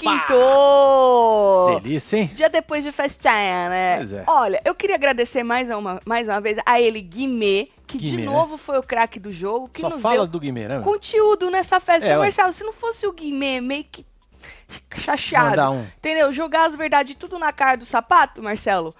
Quintou! Delícia, hein? Dia depois de festinha, né? Pois é. Olha, eu queria agradecer mais uma, mais uma vez a ele, Guimê, que de Guimê, né? novo foi o craque do jogo, que Só nos fala deu do Guimê, né? conteúdo nessa festa. É, Então. Marcelo, se não fosse o Guimê meio que chateado, um. entendeu? Jogar as verdades tudo na cara do sapato, Marcelo.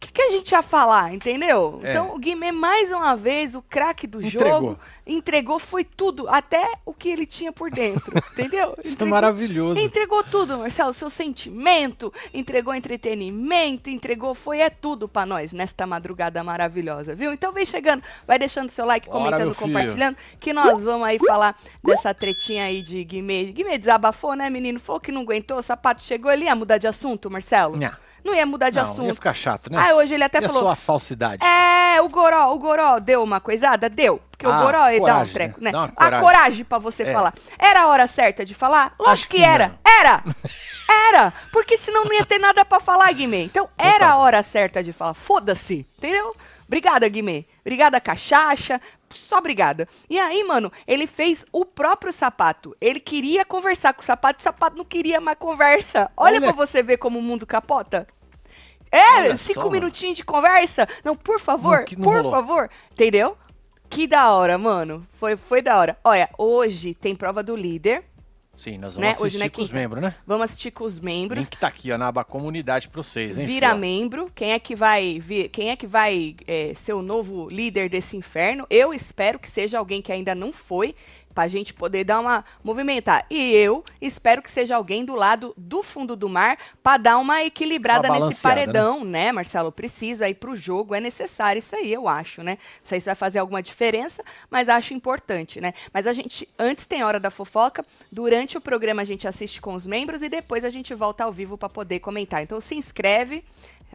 O que, que a gente ia falar, entendeu? É. Então, o Guimê, mais uma vez, o craque do Entregou. jogo, entregou, foi tudo, até o que ele tinha por dentro, entendeu? Isso é Entregou maravilhoso. Entregou tudo, Marcelo, seu sentimento, entregou entretenimento, entregou, foi é tudo pra nós nesta madrugada maravilhosa, viu? Então vem chegando, vai deixando seu like, Bora, comentando, compartilhando, que nós vamos aí falar dessa tretinha aí de Guimê. Guimê desabafou, né, menino? Falou que não aguentou, o sapato chegou, ele ia mudar de assunto, Marcelo? Nha. Não ia mudar de Não, assunto. ia ficar chato, né? Ah, hoje ele até e a falou, sua falsidade? é, o Goró, o Goró deu uma coisada? Deu. Porque o Ah, Goró ele dá um coragem, treco, né? né? Uma a coragem. coragem pra você É. falar. Era a hora certa de falar? Lógico que, que era. não. Era! Era! Porque senão não ia ter nada pra falar, Guimê. Então era a hora certa de falar. Foda-se, entendeu? Obrigada, Guimê. Obrigada, Cachacha. Só obrigada. E aí, mano, ele fez o próprio sapato. Ele queria conversar com o sapato, o sapato não queria mais conversa. Olha, Olha. pra você ver como o mundo capota. É, Olha cinco só, mano. minutinhos de conversa. Não, por favor, Não, não por rolou. favor. Entendeu? Que da hora, mano. Foi, foi da hora. Olha, hoje tem prova do líder. Sim, nós vamos Né? assistir Hoje não é com os membros, né? Vamos assistir com os membros. Link tá aqui, ó, na aba comunidade pra vocês, hein? Vira filho? membro. Quem é que vai vir, quem é que vai é, ser o novo líder desse inferno? Eu espero que seja alguém que ainda não foi, pra gente poder dar uma movimentar. E eu espero que seja alguém do lado do fundo do mar pra dar uma equilibrada Uma nesse balanceada, paredão, né? Marcelo? Precisa ir pro jogo, é necessário isso aí, eu acho, né? Não sei se vai fazer alguma diferença, mas acho importante, né? Mas a gente, antes tem hora da fofoca, durante o programa a gente assiste com os membros e depois a gente volta ao vivo pra poder comentar. Então se inscreve,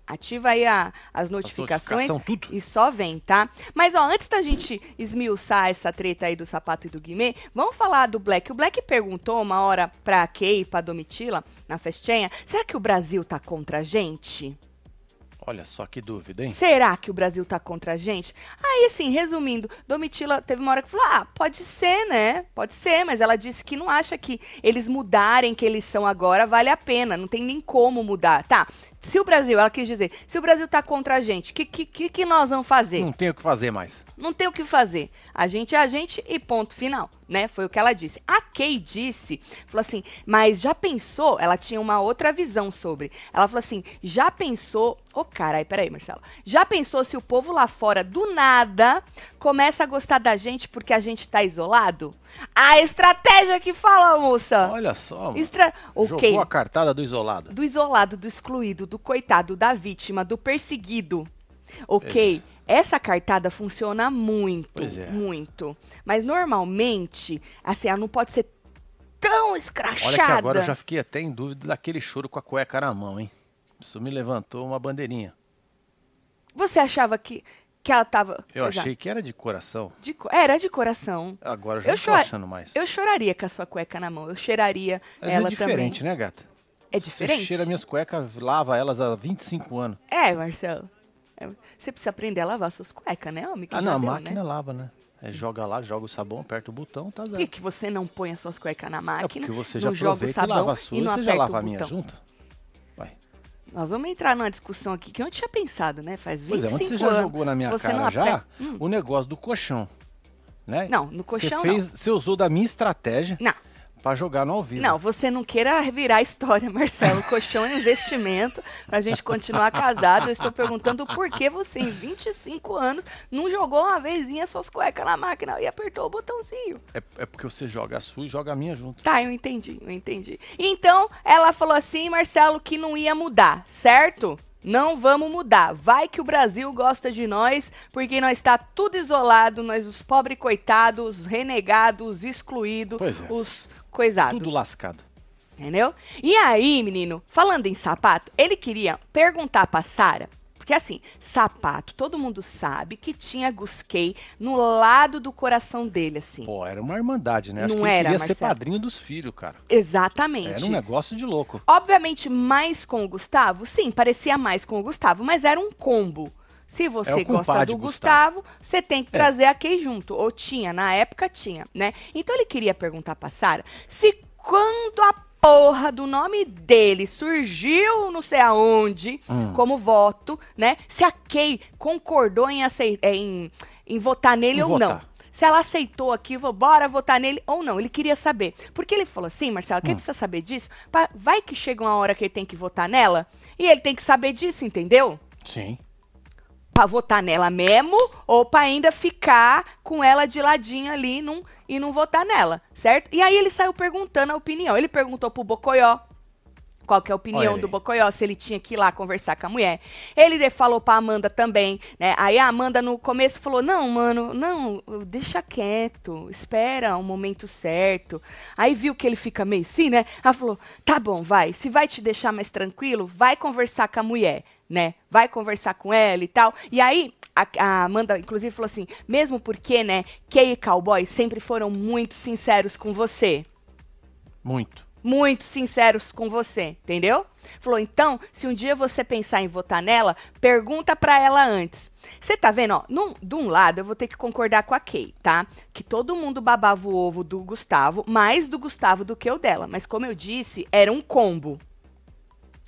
ativa aí a- as notificações notificação, tudo. e só vem, tá? Mas ó, antes da gente esmiuçar essa treta aí do sapato e do Guimê, vamos falar do Black. O Black perguntou uma hora pra Kay e pra Domitila na festinha, será que o Brasil tá contra a gente? Olha só que dúvida, hein? Será que o Brasil tá contra a gente? Aí, assim, resumindo, Domitila teve uma hora que falou: ah, pode ser, né? Pode ser, mas ela disse que não acha que eles mudarem que eles são agora vale a pena, não tem nem como mudar. Tá, se o Brasil, ela quis dizer, se o Brasil tá contra a gente, o que, que, que, nós vamos fazer? Não tem o que fazer mais. Não tem o que fazer. A gente é a gente e ponto final, né? Foi o que ela disse. A Kay disse, falou assim, mas já pensou? Ela tinha uma outra visão sobre. Ela falou assim, já pensou? Ô, carai, peraí, Marcelo. Já pensou se o povo lá fora, do nada, começa a gostar da gente porque a gente tá isolado? A estratégia que fala, moça. Olha só, mano. Estra... Ok. Jogou a cartada do isolado. Do isolado, do excluído, do coitado, da vítima, do perseguido. Ok, essa cartada funciona muito, Pois é. muito. Mas normalmente, assim, ela não pode ser tão escrachada. Olha que agora eu já fiquei até em dúvida daquele choro com a cueca na mão, hein? Isso me levantou uma bandeirinha. Você achava que, que ela tava... Eu Exato. achei que era de coração. De co- Era de coração. Agora eu já Eu não tô achando mais. Eu choraria com a sua cueca na mão. Eu cheiraria Mas ela é diferente, também. né, gata? É Você diferente? cheira minhas cuecas, lava elas há 25 anos. É, Marcelo. É, Você precisa aprender a lavar suas cuecas, né, homem? Que ah, não, a deu, máquina né? lava, né? É, joga lá, joga o sabão, aperta o botão, tá Por zero. que, que você não põe as suas cuecas na É máquina? porque você já joga o aproveita e sabão lava a sua e e você já lava a minha junta? Vai. Nós vamos entrar numa discussão aqui que eu não tinha pensado, né? Faz 25 Pois é, onde você já anos. jogou na minha cara não já Hum. o negócio do colchão, né? Não, no colchão você fez, Você usou da minha estratégia não. Pra jogar no ao vivo. Não, você não queira virar a história, Marcelo. Colchão é investimento pra gente continuar casado. Eu estou perguntando por que você, em 25 anos, não jogou uma vezinha suas cuecas na máquina e apertou o botãozinho. É, é porque você joga a sua e joga a minha junto. Tá, eu entendi, eu entendi. Então, ela falou assim, Marcelo, que não ia mudar, certo? Não vamos mudar. Vai que o Brasil gosta de nós, porque nós está tudo isolado, nós os pobres coitados, os renegados, os excluídos, é. os coisados. Tudo lascado. Entendeu? E aí, menino, falando em sapato, ele queria perguntar pra Sara, porque assim, sapato, todo mundo sabe que tinha Gusquei no lado do coração dele, assim. Pô, era uma irmandade, né? Acho Não que ele era, queria ser Marcelo. padrinho dos filhos, cara. Exatamente. Era um negócio de louco. Obviamente, mais com o Gustavo, sim, parecia mais com o Gustavo, mas era um combo. Se você É gosta do Gustavo. Gustavo, você tem que É. trazer a Kay junto. Ou tinha, na época tinha, né? Então ele queria perguntar pra Sara se quando a porra do nome dele surgiu não sei aonde Hum. como voto, né? Se a Kay concordou em, acei- em, em votar nele Em ou não. votar. Se ela aceitou aquilo, bora votar nele ou não. Ele queria saber. Porque ele falou assim, Marcelo, quem precisa saber disso? Vai que chega uma hora que ele tem que votar nela e ele tem que saber disso, entendeu? Sim. Pra votar nela mesmo ou pra ainda ficar com ela de ladinho ali num, e não votar nela, certo? E aí ele saiu perguntando a opinião. Ele perguntou pro Bocoió qual que é a opinião do. Bocoió, se ele tinha que ir lá conversar com a mulher. Ele falou pra Amanda também, né? Aí a Amanda no começo falou: Não, mano, não, deixa quieto, espera o momento certo. Aí viu que ele fica meio assim, né? Ela falou: Tá bom, vai. Se vai te deixar mais tranquilo, vai conversar com a mulher, né? Vai conversar com ela e tal. E aí. A, a Amanda, inclusive, falou assim: mesmo porque, né, Kay e Cowboy sempre foram muito sinceros com você Muito. muito sinceros com você, entendeu? Falou, então, se um dia você pensar em votar nela, pergunta pra ela antes. Você tá vendo, ó, num, de um lado eu vou ter que concordar com a Kay, tá? Que todo mundo babava o ovo do Gustavo, mais do Gustavo do que o dela. Mas como eu disse, era um combo.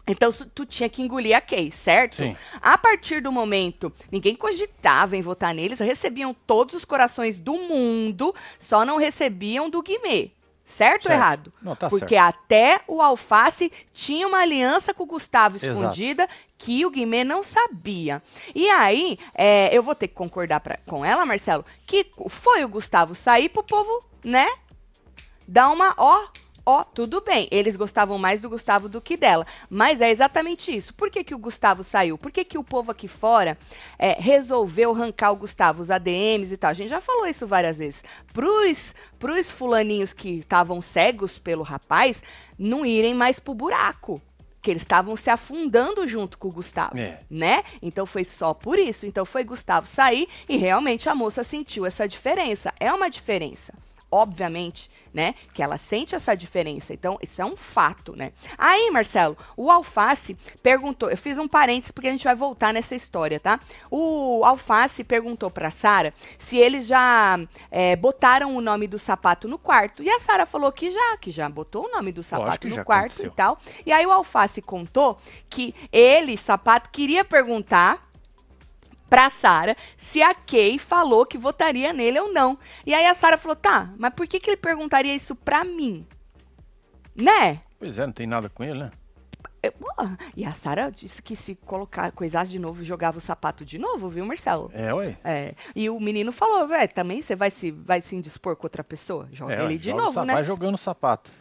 Então tu tinha que engolir a Kay, certo? Sim. A partir do momento, ninguém cogitava em votar neles, recebiam todos os corações do mundo, só não recebiam do Guimê. Certo, ou Certo. errado? Não, tá Porque certo. até o Alface tinha uma aliança com o Gustavo Exato. escondida que o Guimê não sabia. E aí, é, eu vou ter que concordar pra- com ela, Marcelo, que foi o Gustavo sair pro povo, né? Dar uma, ó, ó, tudo bem. Eles gostavam mais do Gustavo do que dela. Mas é exatamente isso. Por que, que o Gustavo saiu? Por que, que o povo aqui fora é, resolveu arrancar o Gustavo, os ADMs e tal? A gente já falou isso várias vezes. Pros, pros fulaninhos que estavam cegos pelo rapaz, não irem mais pro buraco. Que eles estavam se afundando junto com o Gustavo É. né? Então foi só por isso. Então foi Gustavo sair e realmente a moça sentiu essa diferença. É uma diferença. Obviamente, né? Que ela sente essa diferença. Então, isso é um fato, né? Aí, Marcelo, o Alface perguntou. Eu fiz um parênteses porque a gente vai voltar nessa história, tá? O Alface perguntou pra Sara se eles já é, botaram o nome do sapato no quarto. E a Sara falou que já, que já botou o nome do sapato no quarto aconteceu. e tal. E aí o Alface contou que ele, sapato, queria perguntar pra Sara se a Kay falou que votaria nele ou não. E aí a Sara falou: "Tá, mas por que que ele perguntaria isso pra mim?" Né? Pois é, não tem nada com ele, né? E a Sara disse que se colocar coisasse de novo, jogava o sapato de novo, viu, Marcelo? É, ué. É. E o menino falou, velho, também você vai se vai se indispor com outra pessoa? Joga É, ele de joga o novo, né? Vai jogando o sapato.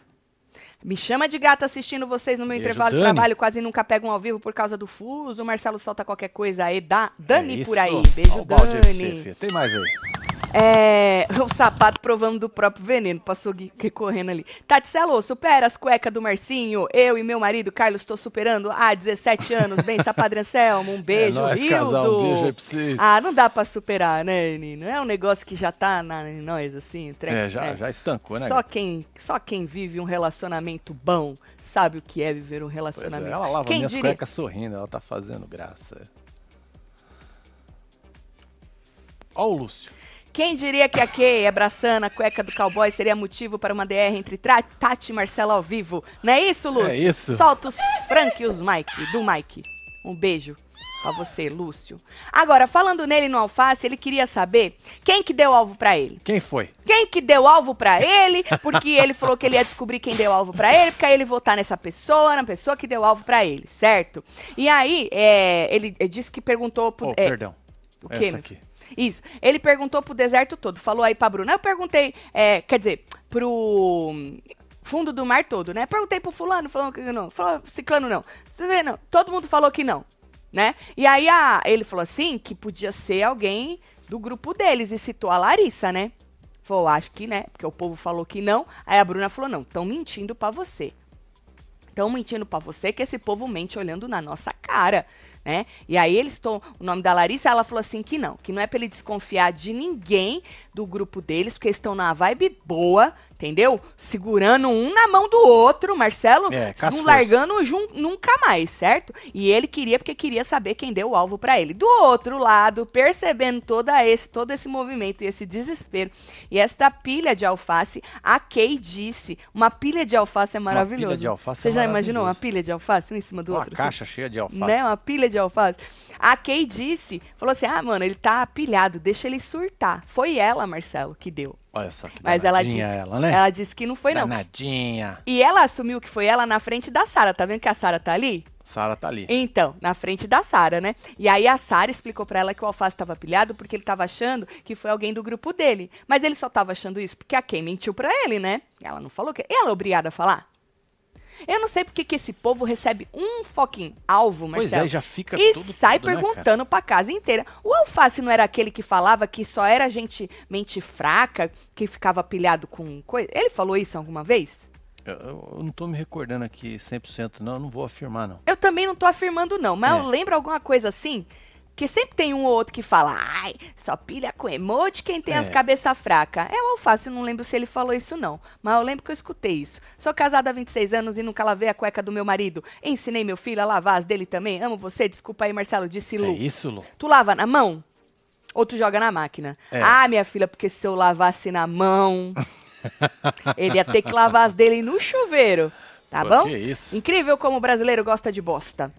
Me chama de gata assistindo vocês no meu intervalo de trabalho, quase nunca pegam ao vivo por causa do fuso. O Marcelo solta qualquer coisa aí. Da, Dani É por aí. Beijo, Ó o balde aí pra você, Dani. filha. Tem mais aí. É, o sapato provando do próprio veneno, passou correndo ali. Tati Celo, supera as cuecas do Marcinho. Eu e meu marido, Carlos, estou superando há 17 anos. Bem, Sapadre Anselmo, um beijo, é nóis, casal. Um beijo aí pra vocês. Ah, não dá pra superar, né, menino? É um negócio que já tá na, em nós, assim. tre- é, já, né? já estancou, né? Só quem, só quem vive um relacionamento bom sabe o que é viver um Pois é, relacionamento. ela lava quem minhas diria? cuecas sorrindo, ela tá fazendo graça. Ó o Lúcio. Quem diria que a Kay abraçando a cueca do cowboy seria motivo para uma DR entre Tati e Marcelo ao vivo? Não é isso, Lúcio? É isso. Solta os Frank e os Mike, do Mike. Um beijo pra você, Lúcio. Agora, falando nele no alface, ele queria saber quem que deu alvo pra ele. Quem foi? Quem que deu alvo pra ele, porque ele falou que ele ia descobrir quem deu alvo pra ele, porque aí ele votar nessa pessoa, na pessoa que deu alvo pra ele, certo? E aí, é, ele, disse que perguntou pro... Oh, é, perdão. o quê, Essa aqui. Isso. Ele perguntou pro deserto todo, falou aí pra Bruna. Eu perguntei, é, quer dizer, pro fundo do mar todo, né? Perguntei pro fulano, falou que não. Falou, ciclano não. Você vê, não. Todo mundo falou que não, né? E aí a, ele falou assim, que podia ser alguém do grupo deles e citou a Larissa, né? Falou, acho que, né? Porque o povo falou que não. Aí a Bruna falou, não, estão mentindo pra você. Estão mentindo pra você que esse povo mente olhando na nossa cara, né? E aí eles estão, o nome da Larissa, ela falou assim que não, que não é pra ele desconfiar de ninguém do grupo deles, porque eles estão na vibe boa, entendeu? Segurando um na mão do outro, Marcelo, É, não largando jun- nunca mais, certo? E ele queria porque queria saber quem deu o alvo pra ele. Do outro lado, percebendo toda esse, todo esse movimento e esse desespero e esta pilha de alface, a Kay disse, uma pilha de alface é maravilhoso. pilha de alface Você é já imaginou uma pilha de alface um em cima do Uma outro? assim? caixa cheia de alface. né, uma pilha de alface. A Kay disse, falou assim: "Ah, mano, ele tá pilhado, deixa ele surtar". Foi ela, Marcelo, que deu. Olha só que Mas ela disse, ela, né? ela disse que não foi não. Danadinha. E ela assumiu que foi ela na frente da Sara. Tá vendo que a Sara tá ali? Sara tá ali. Então, na frente da Sara, né? E aí a Sara explicou pra ela que o alface tava pilhado porque ele tava achando que foi alguém do grupo dele. Mas ele só tava achando isso porque a Kay mentiu pra ele, né? Ela não falou que ela é obrigada a falar. Eu não sei porque que esse povo recebe um fucking alvo, Pois Marcelo. é, já fica E tudo sai tudo, né, perguntando pra casa inteira. O Alface não era aquele que falava que só era gente mente fraca, que ficava pilhado com coisa? Ele falou isso alguma vez? Eu não tô me recordando aqui 100%, não. Eu não vou afirmar, não. Eu também não tô afirmando, não, mas É. eu lembro alguma coisa assim. Que sempre tem um ou outro que fala, ai, só pilha com emote quem tem as É. cabeça fraca. É o Alface, eu não lembro se ele falou isso, não. Mas eu lembro que eu escutei isso. Sou casada há 26 anos e nunca lavei a cueca do meu marido. Ensinei meu filho a lavar as dele também. Amo você, desculpa aí, Marcelo, disse É Lu. isso, Lu. Tu lava na mão? Ou tu joga na máquina? É. Ah, minha filha, porque se eu lavasse na mão, ele ia ter que lavar as dele no chuveiro. Tá Pô, bom? que isso. Incrível como o brasileiro gosta de bosta.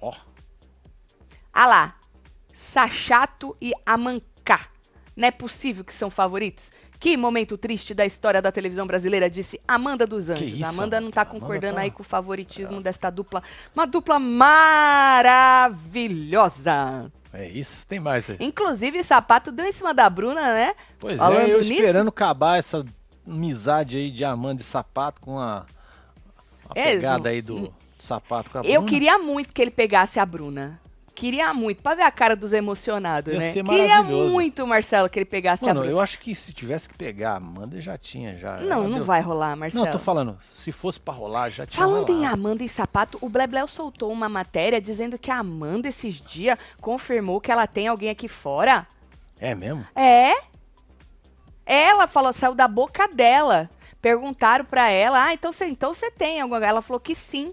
Ó, Ah lá, Sachato e Amancá. Não é possível que são favoritos? Que momento triste da história da televisão brasileira, disse Amanda dos Anjos. isso, Amanda não tá Amanda concordando tá- aí com o favoritismo desta dupla. Uma dupla maravilhosa. é isso. Tem mais aí. Inclusive, Sapato deu em cima da Bruna, né? Pois Falando é, eu nisso- esperando acabar essa amizade aí de Amanda e Sapato com a, a É, pegada aí do Sapato com a Eu Bruna. queria muito que ele pegasse a Bruna. Queria muito, pra ver a cara dos emocionados, Ia né? ser Queria muito, Marcelo, que ele pegasse Mano, a Bruna. eu acho que se tivesse que pegar a Amanda, já tinha, já. Não, já não deu- vai rolar, Marcelo. Não, tô falando, se fosse pra rolar, já tinha Falando em rolado. Amanda e sapato, o Blebleu soltou uma matéria dizendo que a Amanda esses dias confirmou que ela tem alguém aqui fora. É mesmo? É? Ela falou, saiu da boca dela. Perguntaram pra ela, ah, então você então tem alguma Ela falou que sim.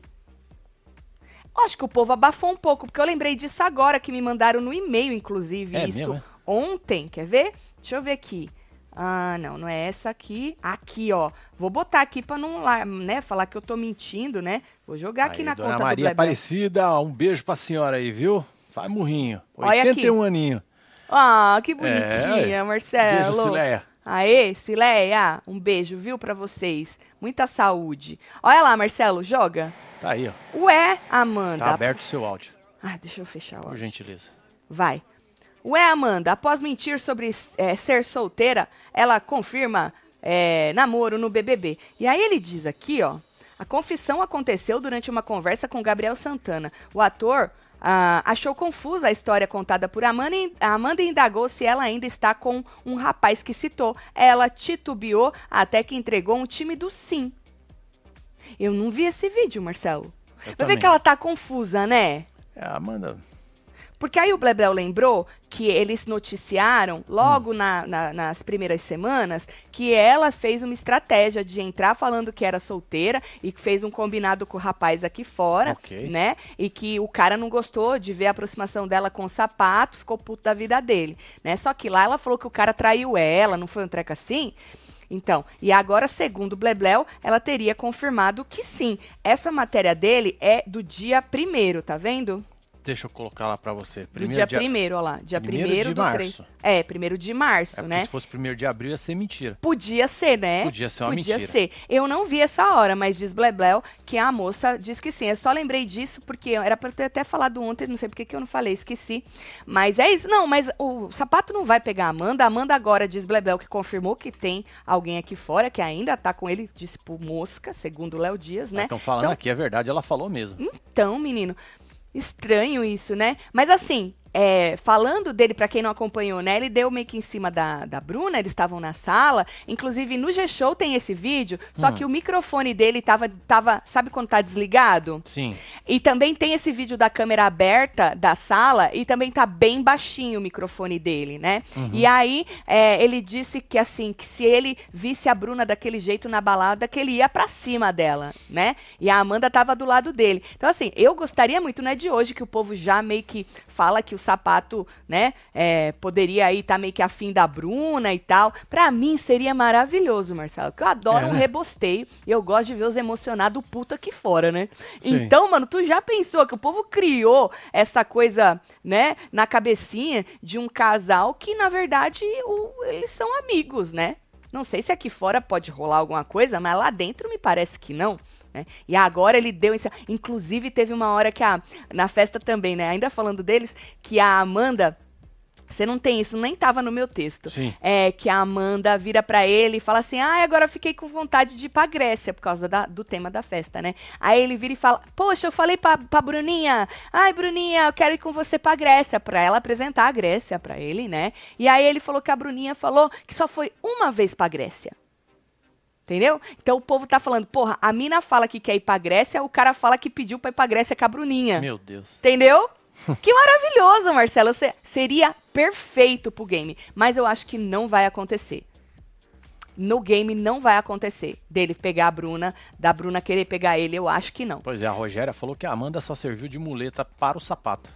Acho que o povo abafou um pouco, porque eu lembrei disso agora, que me mandaram no e-mail, inclusive, É isso mesmo, é? ontem. Quer ver? Deixa eu ver aqui. Ah, não, não é essa aqui. Aqui, ó. Vou botar aqui pra não né, falar que eu tô mentindo, né? Vou jogar aqui Aí, na Dona conta do Maria. Aparecida, um beijo pra senhora aí, viu? Faz murrinho. Olha aqui. 81 aninho. Ah, que bonitinha, É, Marcelo. Beijo, Cileia. Aê, Cileia, um beijo, viu, pra vocês. Muita saúde. Olha lá, Marcelo, joga. Tá aí, ó. Ué, Amanda. Tá aberto o seu áudio, Ah, deixa eu fechar o por áudio. gentileza. Vai. Ué, Amanda, após mentir sobre é, ser solteira, ela confirma é, namoro no BBB. E aí ele diz aqui, ó. A confissão aconteceu durante uma conversa com Gabriel Santana. O ator ah, achou confusa a história contada por Amanda e a Amanda indagou se ela ainda está com um rapaz que citou. Ela titubeou até que entregou um tímido sim. Eu não vi esse vídeo, Marcelo. Eu Vai ver que ela tá confusa, né? É, Amanda, Porque aí o Blebleu lembrou que eles noticiaram logo Hum. na- na- nas primeiras semanas que ela fez uma estratégia de entrar falando que era solteira e que fez um combinado com o rapaz aqui fora, Ok. né? E que o cara não gostou de ver a aproximação dela com o sapato, ficou puto da vida dele, né? Só que lá ela falou que o cara traiu ela, não foi um treco assim? Então, e agora, segundo Blebleu, ela teria confirmado que sim. Essa matéria dele é do dia primeiro, tá vendo? Deixa eu colocar lá pra você. Do Primeiro dia dia- primeiro, ó lá. Dia primeiro de do março. 3. É, primeiro de março, É né? se fosse primeiro de abril ia ser mentira. Podia ser, né? Podia ser uma Podia mentira. ser. Eu não vi essa hora, mas diz Blebleu que a moça diz que sim. Eu só lembrei disso porque era pra eu ter até falado ontem, não sei porque que eu não falei, esqueci. Mas é isso. Não, mas o sapato não vai pegar a Amanda. A Amanda agora diz Blebleu que confirmou que tem alguém aqui fora que ainda tá com ele, disse por mosca, segundo o Léo Dias, né? Estão falando Então- aqui, é verdade, ela falou mesmo. Então, menino, estranho isso, né? Mas assim, é, falando dele, pra quem não acompanhou, né? Ele deu meio que em cima da, da Bruna, eles estavam na sala. Inclusive, no G-Show tem esse vídeo, só Hum. que o microfone dele tava, tava. Sabe quando tá desligado? Sim. E também tem esse vídeo da câmera aberta da sala e também tá bem baixinho o microfone dele, né? Uhum. E aí é, ele disse que assim, que se ele visse a Bruna daquele jeito na balada, que ele ia pra cima dela, né? E a Amanda tava do lado dele. Então assim, eu gostaria muito, não é de hoje que o povo já meio que fala que o sapato, né, é, poderia aí estar tá meio que afim da Bruna e tal. Pra mim seria maravilhoso, Marcelo, que eu adoro É, um né? rebosteio e eu gosto de ver os emocionados puto aqui fora, né? Sim. Então, mano, tu já pensou que o povo criou essa coisa, né, na cabecinha de um casal que, na verdade, o- eles são amigos, né? Não sei se aqui fora pode rolar alguma coisa, mas lá dentro me parece que não. Né? E agora ele deu. esse- Inclusive, teve uma hora que a. Na festa também, né? Ainda falando deles, que a Amanda. Você não tem isso, nem tava no meu texto. Sim. É que a Amanda vira pra ele e fala assim: ah, agora fiquei com vontade de ir pra Grécia, por causa da- do tema da festa, né? Aí ele vira e fala: Poxa, eu falei pra, pra Bruninha, ai, Bruninha, eu quero ir com você pra Grécia, pra ela apresentar a Grécia pra ele, né? E aí ele falou que a Bruninha falou que só foi uma vez pra Grécia. Entendeu? Então o povo tá falando, porra, a mina fala que quer ir pra Grécia, o cara fala que pediu pra ir pra Grécia com a Bruninha. Meu Deus. Entendeu? Que maravilhoso, Marcelo. Você- seria perfeito pro game. Mas eu acho que não vai acontecer. No game não vai acontecer. Dele pegar a Bruna, da Bruna querer pegar ele, eu acho que não. Pois é, a Rogéria falou que a Amanda só serviu de muleta para o sapato.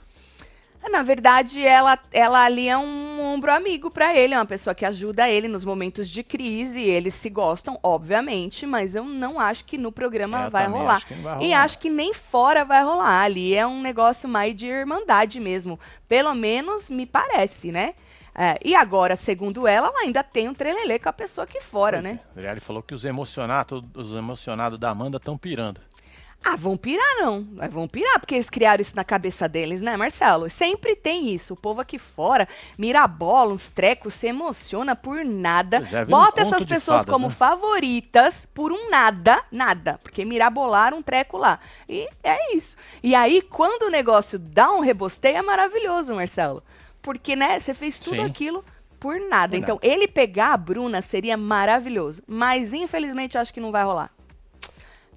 Na verdade, ela, ela ali é um ombro amigo pra ele, é uma pessoa que ajuda ele nos momentos de crise. Eles se gostam, obviamente, mas eu não acho que no programa É, vai rolar. acho vai E rolar. acho que nem fora vai rolar. Ali é um negócio mais de irmandade mesmo. Pelo menos me parece, né? É, e agora, segundo ela, ela ainda tem um trelelê com a pessoa aqui fora, Pois né? é. Ele falou que os emocionados, os emocionados da Amanda estão pirando. Ah, vão pirar não. Vão pirar, porque eles criaram isso na cabeça deles, né, Marcelo? Sempre tem isso. O povo aqui fora mira a bola, uns trecos, se emociona por nada. É, um bota conto essas pessoas fadas, como né? favoritas por um nada, nada. Porque mirabolaram um treco lá. E é isso. E aí, quando o negócio dá um rebosteio, é maravilhoso, Marcelo. Porque, né, você fez tudo Sim. aquilo por nada. Por então, ele pegar a Bruna seria maravilhoso. Mas, infelizmente, acho que não vai rolar.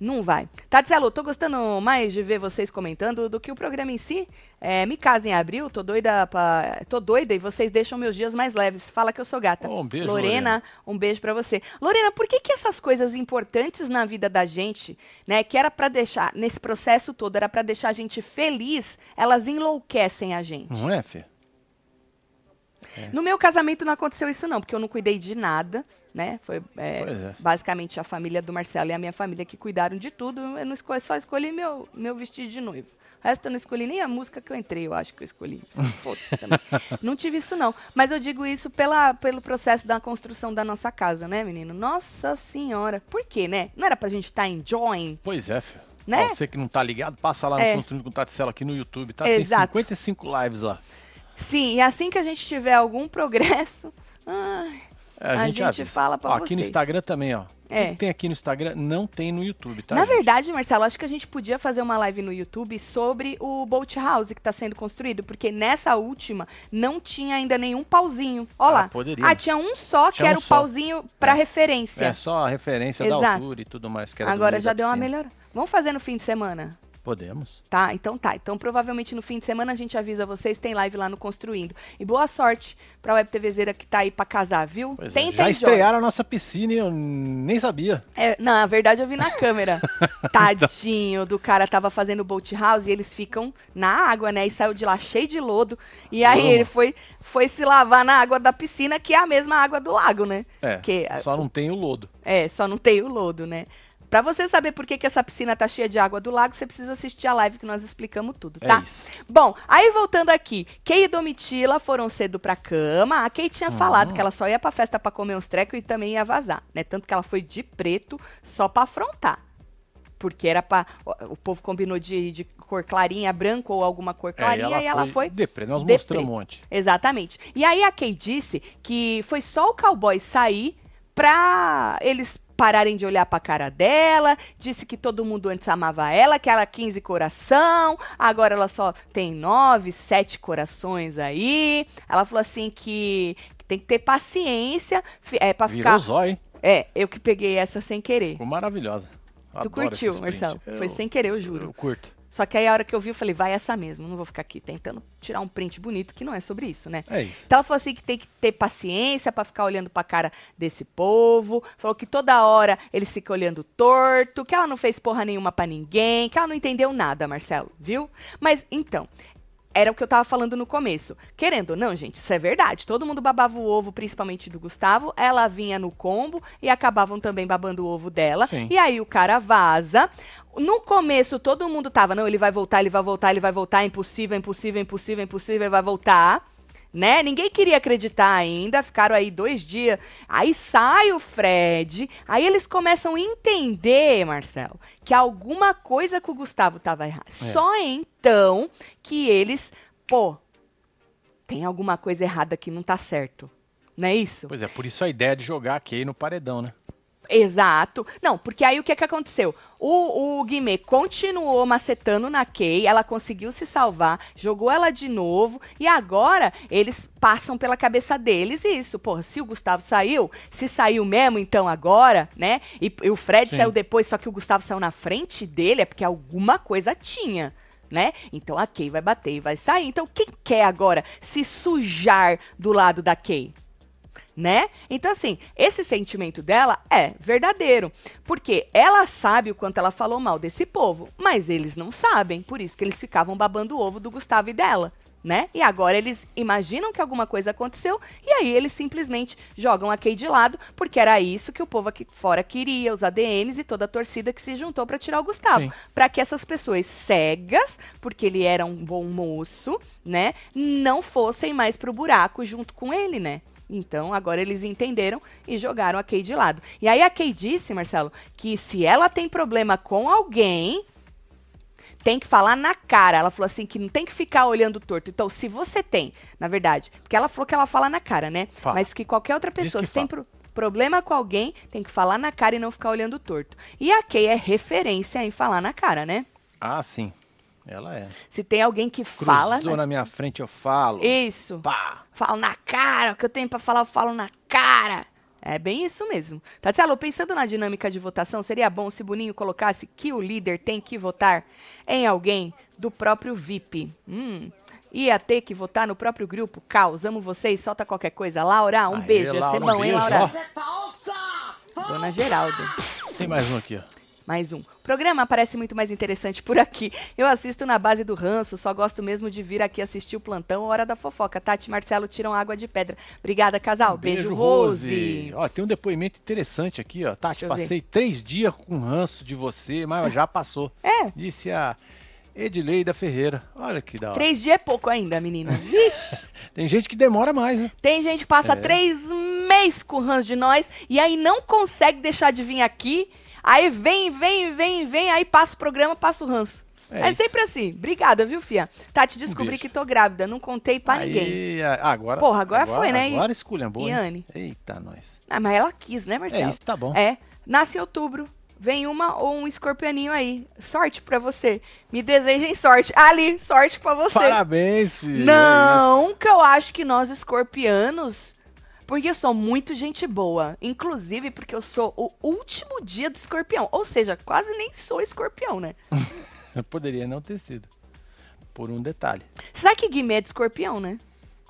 Não vai. Tatielo, tô gostando mais de ver vocês comentando do que o programa em si. É, me casa em abril, tô doida pra... Tô doida e vocês deixam meus dias mais leves. Fala que eu sou gata. Oh, um beijo, Lorena, Lorena. um beijo pra você. Lorena, por que que essas coisas importantes na vida da gente, né, que era pra deixar, nesse processo todo, era pra deixar a gente feliz, elas enlouquecem a gente? Não é, Fê? No meu casamento não aconteceu isso não, porque eu não cuidei de nada, né? Foi é, é. basicamente a família do Marcelo e a minha família que cuidaram de tudo. Eu não escolhi, só escolhi meu, meu vestido de noivo. O resto eu não escolhi nem a música que eu entrei, eu acho que eu escolhi. Não tive isso não. Mas eu digo isso pela, pelo processo da construção da nossa casa, né, menino? Nossa senhora. Por quê, né? Não era pra gente estar enjoying? Pois é, Fê. Né? Você que não tá ligado, passa lá no É. Construindo com o Taticelo aqui no YouTube, tá? Exato. Tem 55 lives lá. Sim, e assim que a gente tiver algum progresso... Ai, É, A gente, gente avisa. fala pra Ó, Aqui no vocês. Instagram também, ó. É. Que tem aqui no Instagram não tem no YouTube, tá? Na gente? verdade, Marcelo, acho que a gente podia fazer uma live no YouTube sobre o Boat House que está sendo construído, porque nessa última não tinha ainda nenhum pauzinho. Ó Ah, lá. poderia. Ah, tinha um só que Tinha um era o só. pauzinho para É. referência. É só a referência da Exato. altura e tudo mais. Que Agora já da deu uma piscina. melhor. Vamos fazer no fim de semana? Podemos. Tá, então tá. Então provavelmente no fim de semana a gente avisa vocês, tem live lá no Construindo. E boa sorte pra Web TVzeira que tá aí pra casar, viu? Pois é. tem, Já estrearam a nossa piscina e eu nem sabia. É, não, na verdade eu vi na câmera. Tadinho do cara tava fazendo boat house e eles ficam na água, né? E saiu de lá cheio de lodo. E aí Vamos. ele foi, foi se lavar na água da piscina, que é a mesma água do lago, né? É, Que, só não tem o lodo. é, só não tem o lodo, né? Pra você saber por que, que essa piscina tá cheia de água do lago, você precisa assistir a live que nós explicamos tudo, É tá? isso. Bom, aí voltando aqui, Kay e Domitila foram cedo pra cama. A Kay tinha Uhum. falado que ela só ia pra festa pra comer uns trecos e também ia vazar, né? Tanto que ela foi de preto só pra afrontar. Porque era pra. O povo combinou de, de cor clarinha, branco ou alguma cor É, clarinha, e ela foi. Deprê, nós deprê. mostramos um monte. Exatamente. E aí a Kay disse que foi só o cowboy sair pra eles pararem de olhar pra cara dela, disse que todo mundo antes amava ela, que ela 15 coração, agora ela só tem 9, 7 corações aí. Ela falou assim que, tem que ter paciência, é para Virou ficar hein? É, eu que peguei essa sem querer. Ficou maravilhosa. Tu Adoro curtiu, esses prints. Marcelo? Eu- Foi sem querer, eu juro. Eu curto. Só que aí a hora que eu vi, eu falei, vai essa mesmo, não vou ficar aqui tentando tirar um print bonito, que não é sobre isso, né? É isso. Então ela falou assim que tem que ter paciência pra ficar olhando pra cara desse povo. Falou que toda hora eles ficam olhando torto, que ela não fez porra nenhuma pra ninguém, que ela não entendeu nada, Marcelo, viu? Mas então, era o que eu tava falando no começo. Querendo ou não, gente, isso é verdade. Todo mundo babava o ovo, principalmente do Gustavo. Ela vinha no combo e acabavam também babando o ovo dela. Sim. E aí o cara vaza. No começo, todo mundo tava, não, ele vai voltar, ele vai voltar, ele vai voltar, é impossível, é impossível, é impossível, é impossível, ele vai voltar. Né? Ninguém queria acreditar ainda, ficaram aí dois dias. Aí sai o Fred, aí eles começam a entender, Marcelo, que alguma coisa com o Gustavo tava errada. É. Só então que eles, pô, tem alguma coisa errada que não tá certo. Não é isso? Pois é, por isso a ideia de jogar a Kay no paredão, né? Exato. Não, porque aí o que que aconteceu? O, o Guimê continuou macetando na Kay, ela conseguiu se salvar, jogou ela de novo, e agora eles passam pela cabeça deles isso. Porra, se o Gustavo saiu, se saiu mesmo, então agora, né? E, e o Fred Sim. saiu depois, só que o Gustavo saiu na frente dele, é porque alguma coisa tinha. Né? Então a Kay vai bater e vai sair. Então quem quer agora se sujar do lado da Kay? Né? Então, assim, esse sentimento dela é verdadeiro. Porque ela sabe o quanto ela falou mal desse povo, mas eles não sabem. Por isso que eles ficavam babando o ovo do Gustavo e dela. Né? E agora eles imaginam que alguma coisa aconteceu e aí eles simplesmente jogam a Kay de lado, porque era isso que o povo aqui fora queria, os ADMs e toda a torcida que se juntou para tirar o Gustavo. Para que essas pessoas cegas, porque ele era um bom moço, né, não fossem mais pro buraco junto com ele, né? Então, agora eles entenderam e jogaram a Kay de lado. E aí a Kay disse, Marcelo, que se ela tem problema com alguém, tem que falar na cara. Ela falou assim que não tem que ficar olhando torto. Então, se você tem, na verdade, porque ela falou que ela fala na cara, né? Fala. Mas que qualquer outra pessoa, se tem pro- problema com alguém, tem que falar na cara e não ficar olhando torto. E a Kay é referência em falar na cara, né? Ah, sim. Ela é. Se tem alguém que Cruzou fala. né? na minha frente, eu falo. Isso. Pá. Falo na cara, o que eu tenho pra falar, eu falo na cara. É bem isso mesmo. Tatielo, pensando na dinâmica de votação, seria bom se Boninho colocasse que o líder tem que votar em alguém do próprio VIP. Hum. Ia ter que votar no próprio grupo. Caos, amo vocês, solta qualquer coisa. Laura, um Aê, beijo. Ia Laura, ser um bom, hein, beijo, Laura? ó. Dona Geralda. Tem mais um aqui, ó. Mais um. O programa parece muito mais interessante por aqui. Eu assisto na base do ranço, só gosto mesmo de vir aqui assistir o plantão Hora da Fofoca. Tati e Marcelo tiram água de pedra. Obrigada, casal. Beijo, Rose. Ó, tem um depoimento interessante aqui, ó. Tati, ver. passei três dias com ranço de você, mas já passou. É. Disse a Edileida Ferreira. Olha que da hora. Três dias é pouco ainda, menina. Vixe. Tem gente que demora mais, né? Tem gente que passa É. três meses com ranço de nós e aí não consegue deixar de vir aqui. Aí vem, vem, vem, vem, aí passa o programa, passa o ranço. É É, sempre assim. Obrigada, viu, Fia? Tati, descobri beijo. que tô grávida. Não contei pra ninguém. Aí, a- agora, Porra, agora foi, né? Agora esculhambou, hein? Iane? Eita, nós. Ah, mas ela quis, né, Marcelo? É isso, tá bom. É. Nasce em outubro. Vem uma ou um escorpianinho aí. Sorte pra você. Me desejem sorte. Ali, sorte pra você. Parabéns, filho. É. Não, que eu acho que nós escorpianos. Porque eu sou muito gente boa. Inclusive porque eu sou o último dia do escorpião. Ou seja, quase nem sou escorpião, né? Poderia não ter sido. Por um detalhe. Sabe que Guimê é de escorpião, né?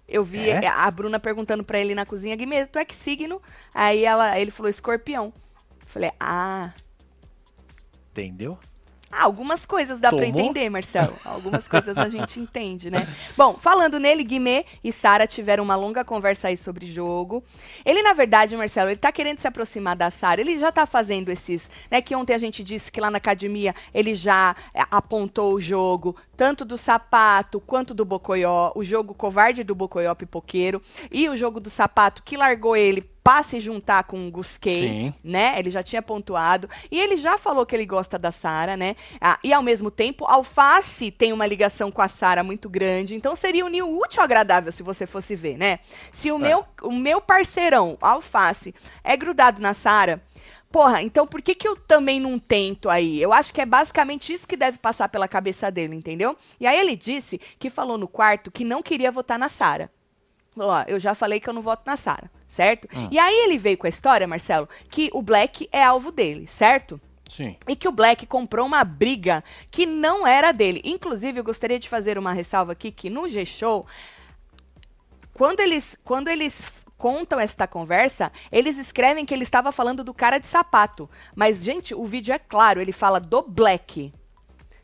Eu vi É? a Bruna perguntando pra ele na cozinha, Guimê, tu é que signo? Aí ela, ele falou escorpião. Eu Falei, ah, Entendeu? Ah, algumas coisas dá Tomou? entender, Marcelo. Algumas coisas a gente entende, né? Bom, falando nele, Guimê e Sara tiveram uma longa conversa aí sobre jogo. Ele, na verdade, Marcelo, ele tá querendo se aproximar da Sara. Ele já tá fazendo esses, né? Que ontem a gente disse que lá na academia ele já é, apontou o jogo, tanto do sapato quanto do Bocoió, o jogo covarde do Bocoió pipoqueiro e o jogo do sapato que largou ele pra se juntar com o Gusquei Sim. né? Ele já tinha pontuado. E ele já falou que ele gosta da Sara, né? Ah, e ao mesmo tempo, Alface tem uma ligação com a Sara muito grande. Então seria unir o útil ao agradável se você fosse ver, né? Se o, É. meu, o meu parceirão, Alface, é grudado na Sara. Porra, então por que, que eu também não tento aí? Eu acho que é basicamente isso que deve passar pela cabeça dele, entendeu? E aí ele disse que falou no quarto que não queria votar na Sara. Ó, eu já falei que eu não voto na Sara, certo? Hum. E aí ele veio com a história, Marcelo, que o Black é alvo dele, certo? Sim. E que o Black comprou uma briga que não era dele. Inclusive, eu gostaria de fazer uma ressalva aqui que no G-Show, quando eles, quando eles contam esta conversa, eles escrevem que ele estava falando do cara de sapato. Mas, gente, o vídeo é claro, ele fala do Black.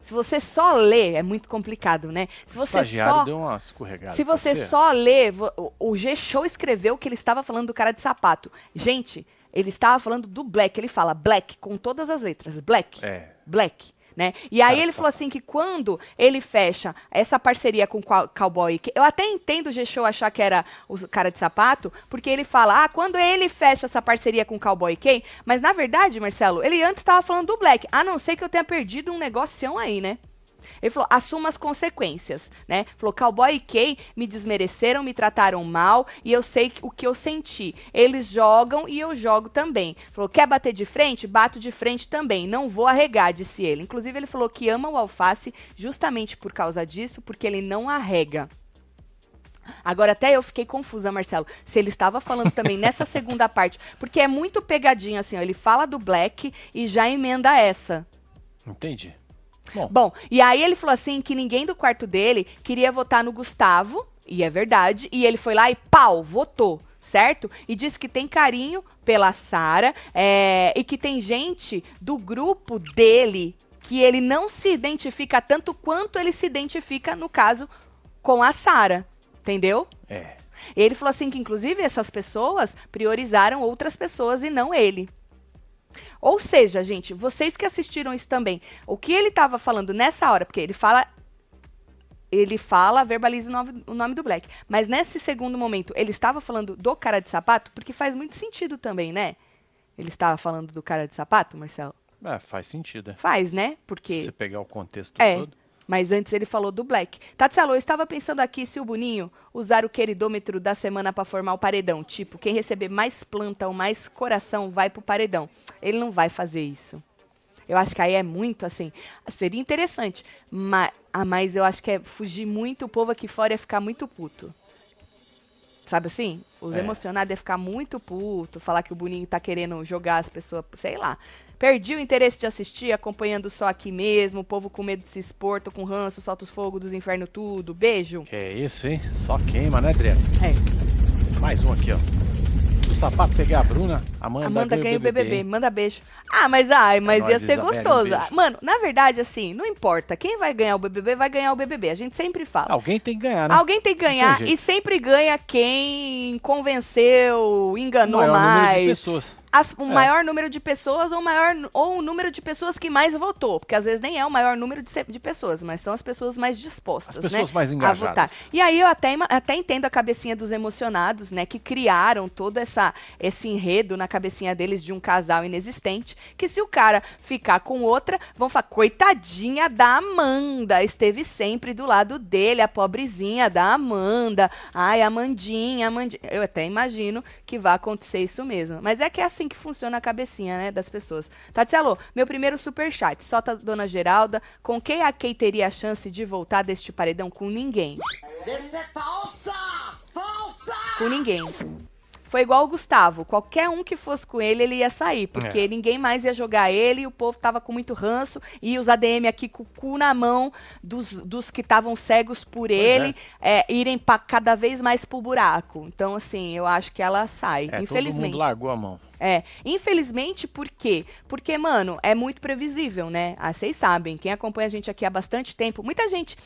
Se você só lê, é muito complicado, né? Se você estagiário só deu uma escorregada. se você só lê, o G-Show escreveu que ele estava falando do cara de sapato. Gente, ele estava falando do Black. Ele fala Black com todas as letras. Black. É. Black. Né? E aí Cara ele falou assim que quando ele fecha essa parceria com o Cow- Cowboy, que eu até entendo o G-Show achar que era o cara de sapato, porque ele fala, ah, quando ele fecha essa parceria com o Cowboy mas na verdade, Marcelo, ele antes estava falando do Black, a não ser que eu tenha perdido um negocião aí, né? Ele falou, assuma as consequências, né? Falou, Cowboy e Kay me desmereceram, me trataram mal e eu sei o que eu senti. Eles jogam e eu jogo também. Falou, quer bater de frente? Bato de frente também. Não vou arregar, disse ele. Inclusive, ele falou que ama o alface justamente por causa disso, porque ele não arrega. Agora, até eu fiquei confusa, Marcelo, se ele estava falando também nessa segunda parte, porque é muito pegadinho assim, ó, ele fala do Black e já emenda essa. Entendi. Bom, Bom, e aí ele falou assim que ninguém do quarto dele queria votar no Gustavo, e é verdade, e ele foi lá e pau, votou, certo? E disse que tem carinho pela Sara é, e que tem gente do grupo dele que ele não se identifica tanto quanto ele se identifica, no caso, com a Sara, entendeu? é. Ele falou assim que, inclusive, essas pessoas priorizaram outras pessoas e não ele. Ou seja, gente, vocês que assistiram isso também, o que ele estava falando nessa hora, porque ele fala. Ele fala, verbaliza o nome, o nome do Black. Mas nesse segundo momento, ele estava falando do cara de sapato, porque faz muito sentido também, né? Ele estava falando do cara de sapato, Marcelo? É, faz sentido, é. Faz, né? Se Porque. você pegar o contexto É. todo. Mas antes ele falou do Black. Tatsalo, eu estava pensando aqui se o Boninho usar o queridômetro da semana para formar o paredão. Tipo, quem receber mais planta ou mais coração vai pro paredão. Ele não vai fazer isso. Eu acho que aí é muito assim. Seria interessante. Mas, ah, mas eu acho que é fugir muito. O povo aqui fora ia ficar muito puto. Sabe assim? Os É. emocionados iam ficar muito puto. Falar que o Boninho tá querendo jogar as pessoas. Sei lá. Perdi o interesse de assistir, acompanhando só aqui mesmo. O povo com medo de se expor, tô com ranço, solta os fogos dos infernos tudo. Beijo. Que é isso, hein? Só queima, né, Adriano? É. Mais um aqui, ó. Sapato pegar a Bruna, Amanda, Amanda ganha o BBB. hein? Manda beijo. Ah, mas ai, mas nóis, ia ser um gostoso. beijo. Ah, Mano, na verdade, assim, não importa. Quem vai ganhar o BBB, vai ganhar o BBB. A gente sempre fala. Alguém tem que ganhar, né? Alguém tem que ganhar tem e sempre ganha quem convenceu, enganou Maior número de mais. pessoas. As- o É. maior número de pessoas ou, maior, ou o número de pessoas que mais votou. Porque às vezes nem é o maior número de, de pessoas, mas são as pessoas mais dispostas, As pessoas né, mais a engajadas. votar. E aí eu até, até entendo a cabecinha dos emocionados, né? Que criaram todo essa, esse enredo na cabecinha deles de um casal inexistente. Que se o cara ficar com outra, vão falar, coitadinha da Amanda, esteve sempre do lado dele, a pobrezinha da Amanda. Ai, Amandinha, Amandinha. Eu até imagino que vai acontecer isso mesmo. Mas é que é assim que funciona a cabecinha, né, das pessoas. Tatielo, meu primeiro superchat. Solta a dona Geralda. Com quem a Kay teria a chance de voltar deste paredão? Com ninguém. Isso é falsa! Falsa! Com ninguém. Foi igual o Gustavo. Qualquer um que fosse com ele, ele ia sair. Porque É. ninguém mais ia jogar ele. O povo tava com muito ranço. E os ADM aqui com o cu na mão dos, dos que estavam cegos por ele é, irem pra, cada vez mais pro buraco. Então, assim, eu acho que ela sai. É, todo infelizmente. mundo largou a mão. É, infelizmente, por quê? Porque, mano, é muito previsível, né? Ah, vocês sabem, quem acompanha a gente aqui há bastante tempo, muita gente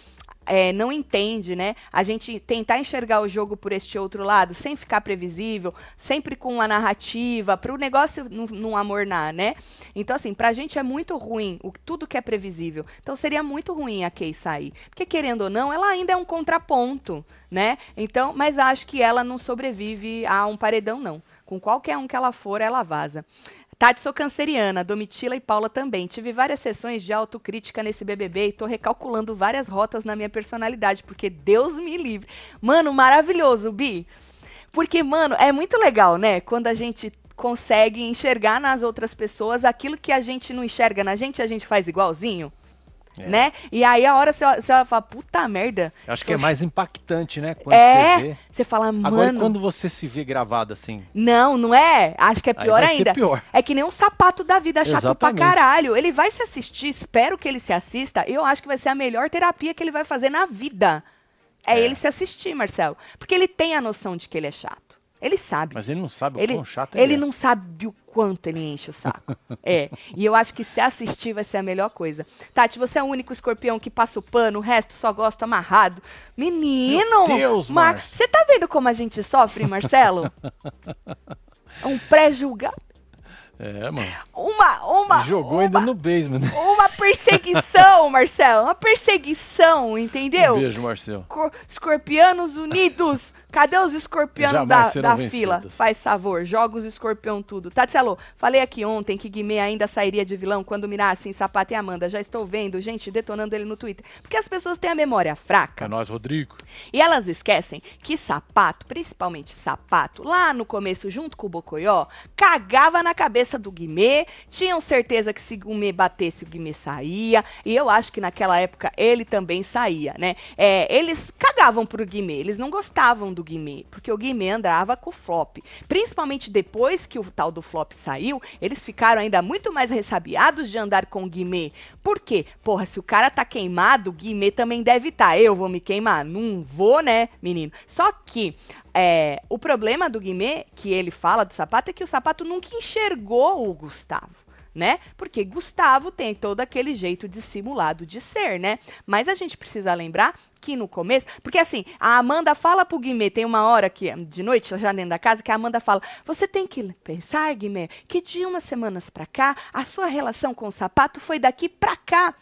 é, não entende, né? A gente tentar enxergar o jogo por este outro lado, sem ficar previsível, sempre com uma narrativa, para o negócio não, amornar, né? Então, assim, pra gente é muito ruim o, tudo que é previsível. Então, seria muito ruim a Kay sair. Porque, querendo ou não, ela ainda é um contraponto, né? Então, mas acho que ela não sobrevive a um paredão, não. Com qualquer um que ela for, ela vaza. Tati, sou canceriana, Domitila e Paula também. Tive várias sessões de autocrítica nesse BBB e tô recalculando várias rotas na minha personalidade, porque Deus me livre. Mano, maravilhoso, Bi. Porque, mano, é muito legal, né? Quando a gente consegue enxergar nas outras pessoas aquilo que a gente não enxerga na gente, a gente faz igualzinho. É. né? E aí a hora você, você vai falar, puta merda. Eu acho que é mais impactante, né? Quando é, você vê. você fala, mano. Agora, quando você se vê gravado assim, Não, não é? Acho que é pior ainda. pior. É que nem um sapato da vida chato Exatamente. pra caralho. Ele vai se assistir, espero que ele se assista. Eu acho que vai ser a melhor terapia que ele vai fazer na vida. É, É. ele se assistir, Marcelo. Porque ele tem a noção de que ele é chato. Ele sabe. mas ele não sabe o ele, quão chato ele é. não sabe o quanto ele enche o saco. é. E eu acho que se assistir vai ser a melhor coisa. Tati, você é o único escorpião que passa o pano, o resto só gosta amarrado. Menino! Meu Deus, Mar- Márcia. Você tá vendo como a gente sofre, Marcelo? É um pré-julgado. É, mano. Uma, uma. Jogou uma, ainda no basement. né? Uma perseguição, Marcelo. Uma perseguição, entendeu? Um beijo, Marcel. Cor- escorpianos unidos. Cadê os Jamais da, da fila? Faz favor, joga os escorpião tudo. Tatselo, falei aqui ontem que Guimê ainda sairia de vilão quando mirassem Sapato e Amanda. Já estou vendo gente detonando ele no Twitter. Porque as pessoas têm a memória fraca. É nóis, Rodrigo. E elas esquecem que Sapato, principalmente Sapato, lá no começo, junto com o Bocoió, cagava na cabeça do Guimê, tinham certeza que se o Guimê batesse, o Guimê saía, e eu acho que naquela época ele também saía, né? É, eles cagavam pro Guimê, eles não gostavam do Guimê, porque o Guimê andava com o flop. Principalmente depois que o tal do flop saiu, eles ficaram ainda muito mais ressabiados de andar com o Guimê. Por quê? Porra, se o cara tá queimado, o Guimê também deve estar. Eu vou me queimar? Não vou, né, menino? Só que é, o problema do Guimê, que ele fala do sapato, é que o sapato nunca enxergou o Gustavo. Né? Porque Gustavo tem todo aquele jeito dissimulado de ser, né? Mas a gente precisa lembrar que no começo, porque assim, a Amanda fala pro Guimê, tem uma hora que de noite, já dentro da casa, que a Amanda fala: "Você tem que pensar, Guimê, que de umas semanas pra cá, a sua relação com o sapato foi daqui pra cá".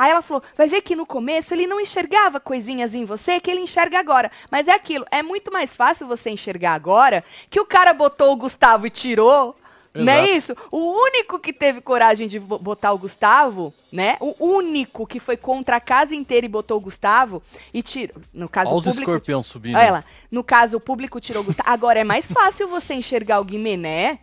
Aí ela falou: vai ver que no começo ele não enxergava coisinhas em você que ele enxerga agora. Mas é aquilo, é muito mais fácil você enxergar agora que o cara botou o Gustavo e tirou. Não é Exato. isso? O único que teve coragem de bo- botar o Gustavo, né? O único que foi contra a casa inteira e botou o Gustavo e tirou. No caso, Olha os escorpião subindo. Olha lá. No caso, o público tirou o Gustavo. Agora é mais fácil você enxergar o Guimê, né?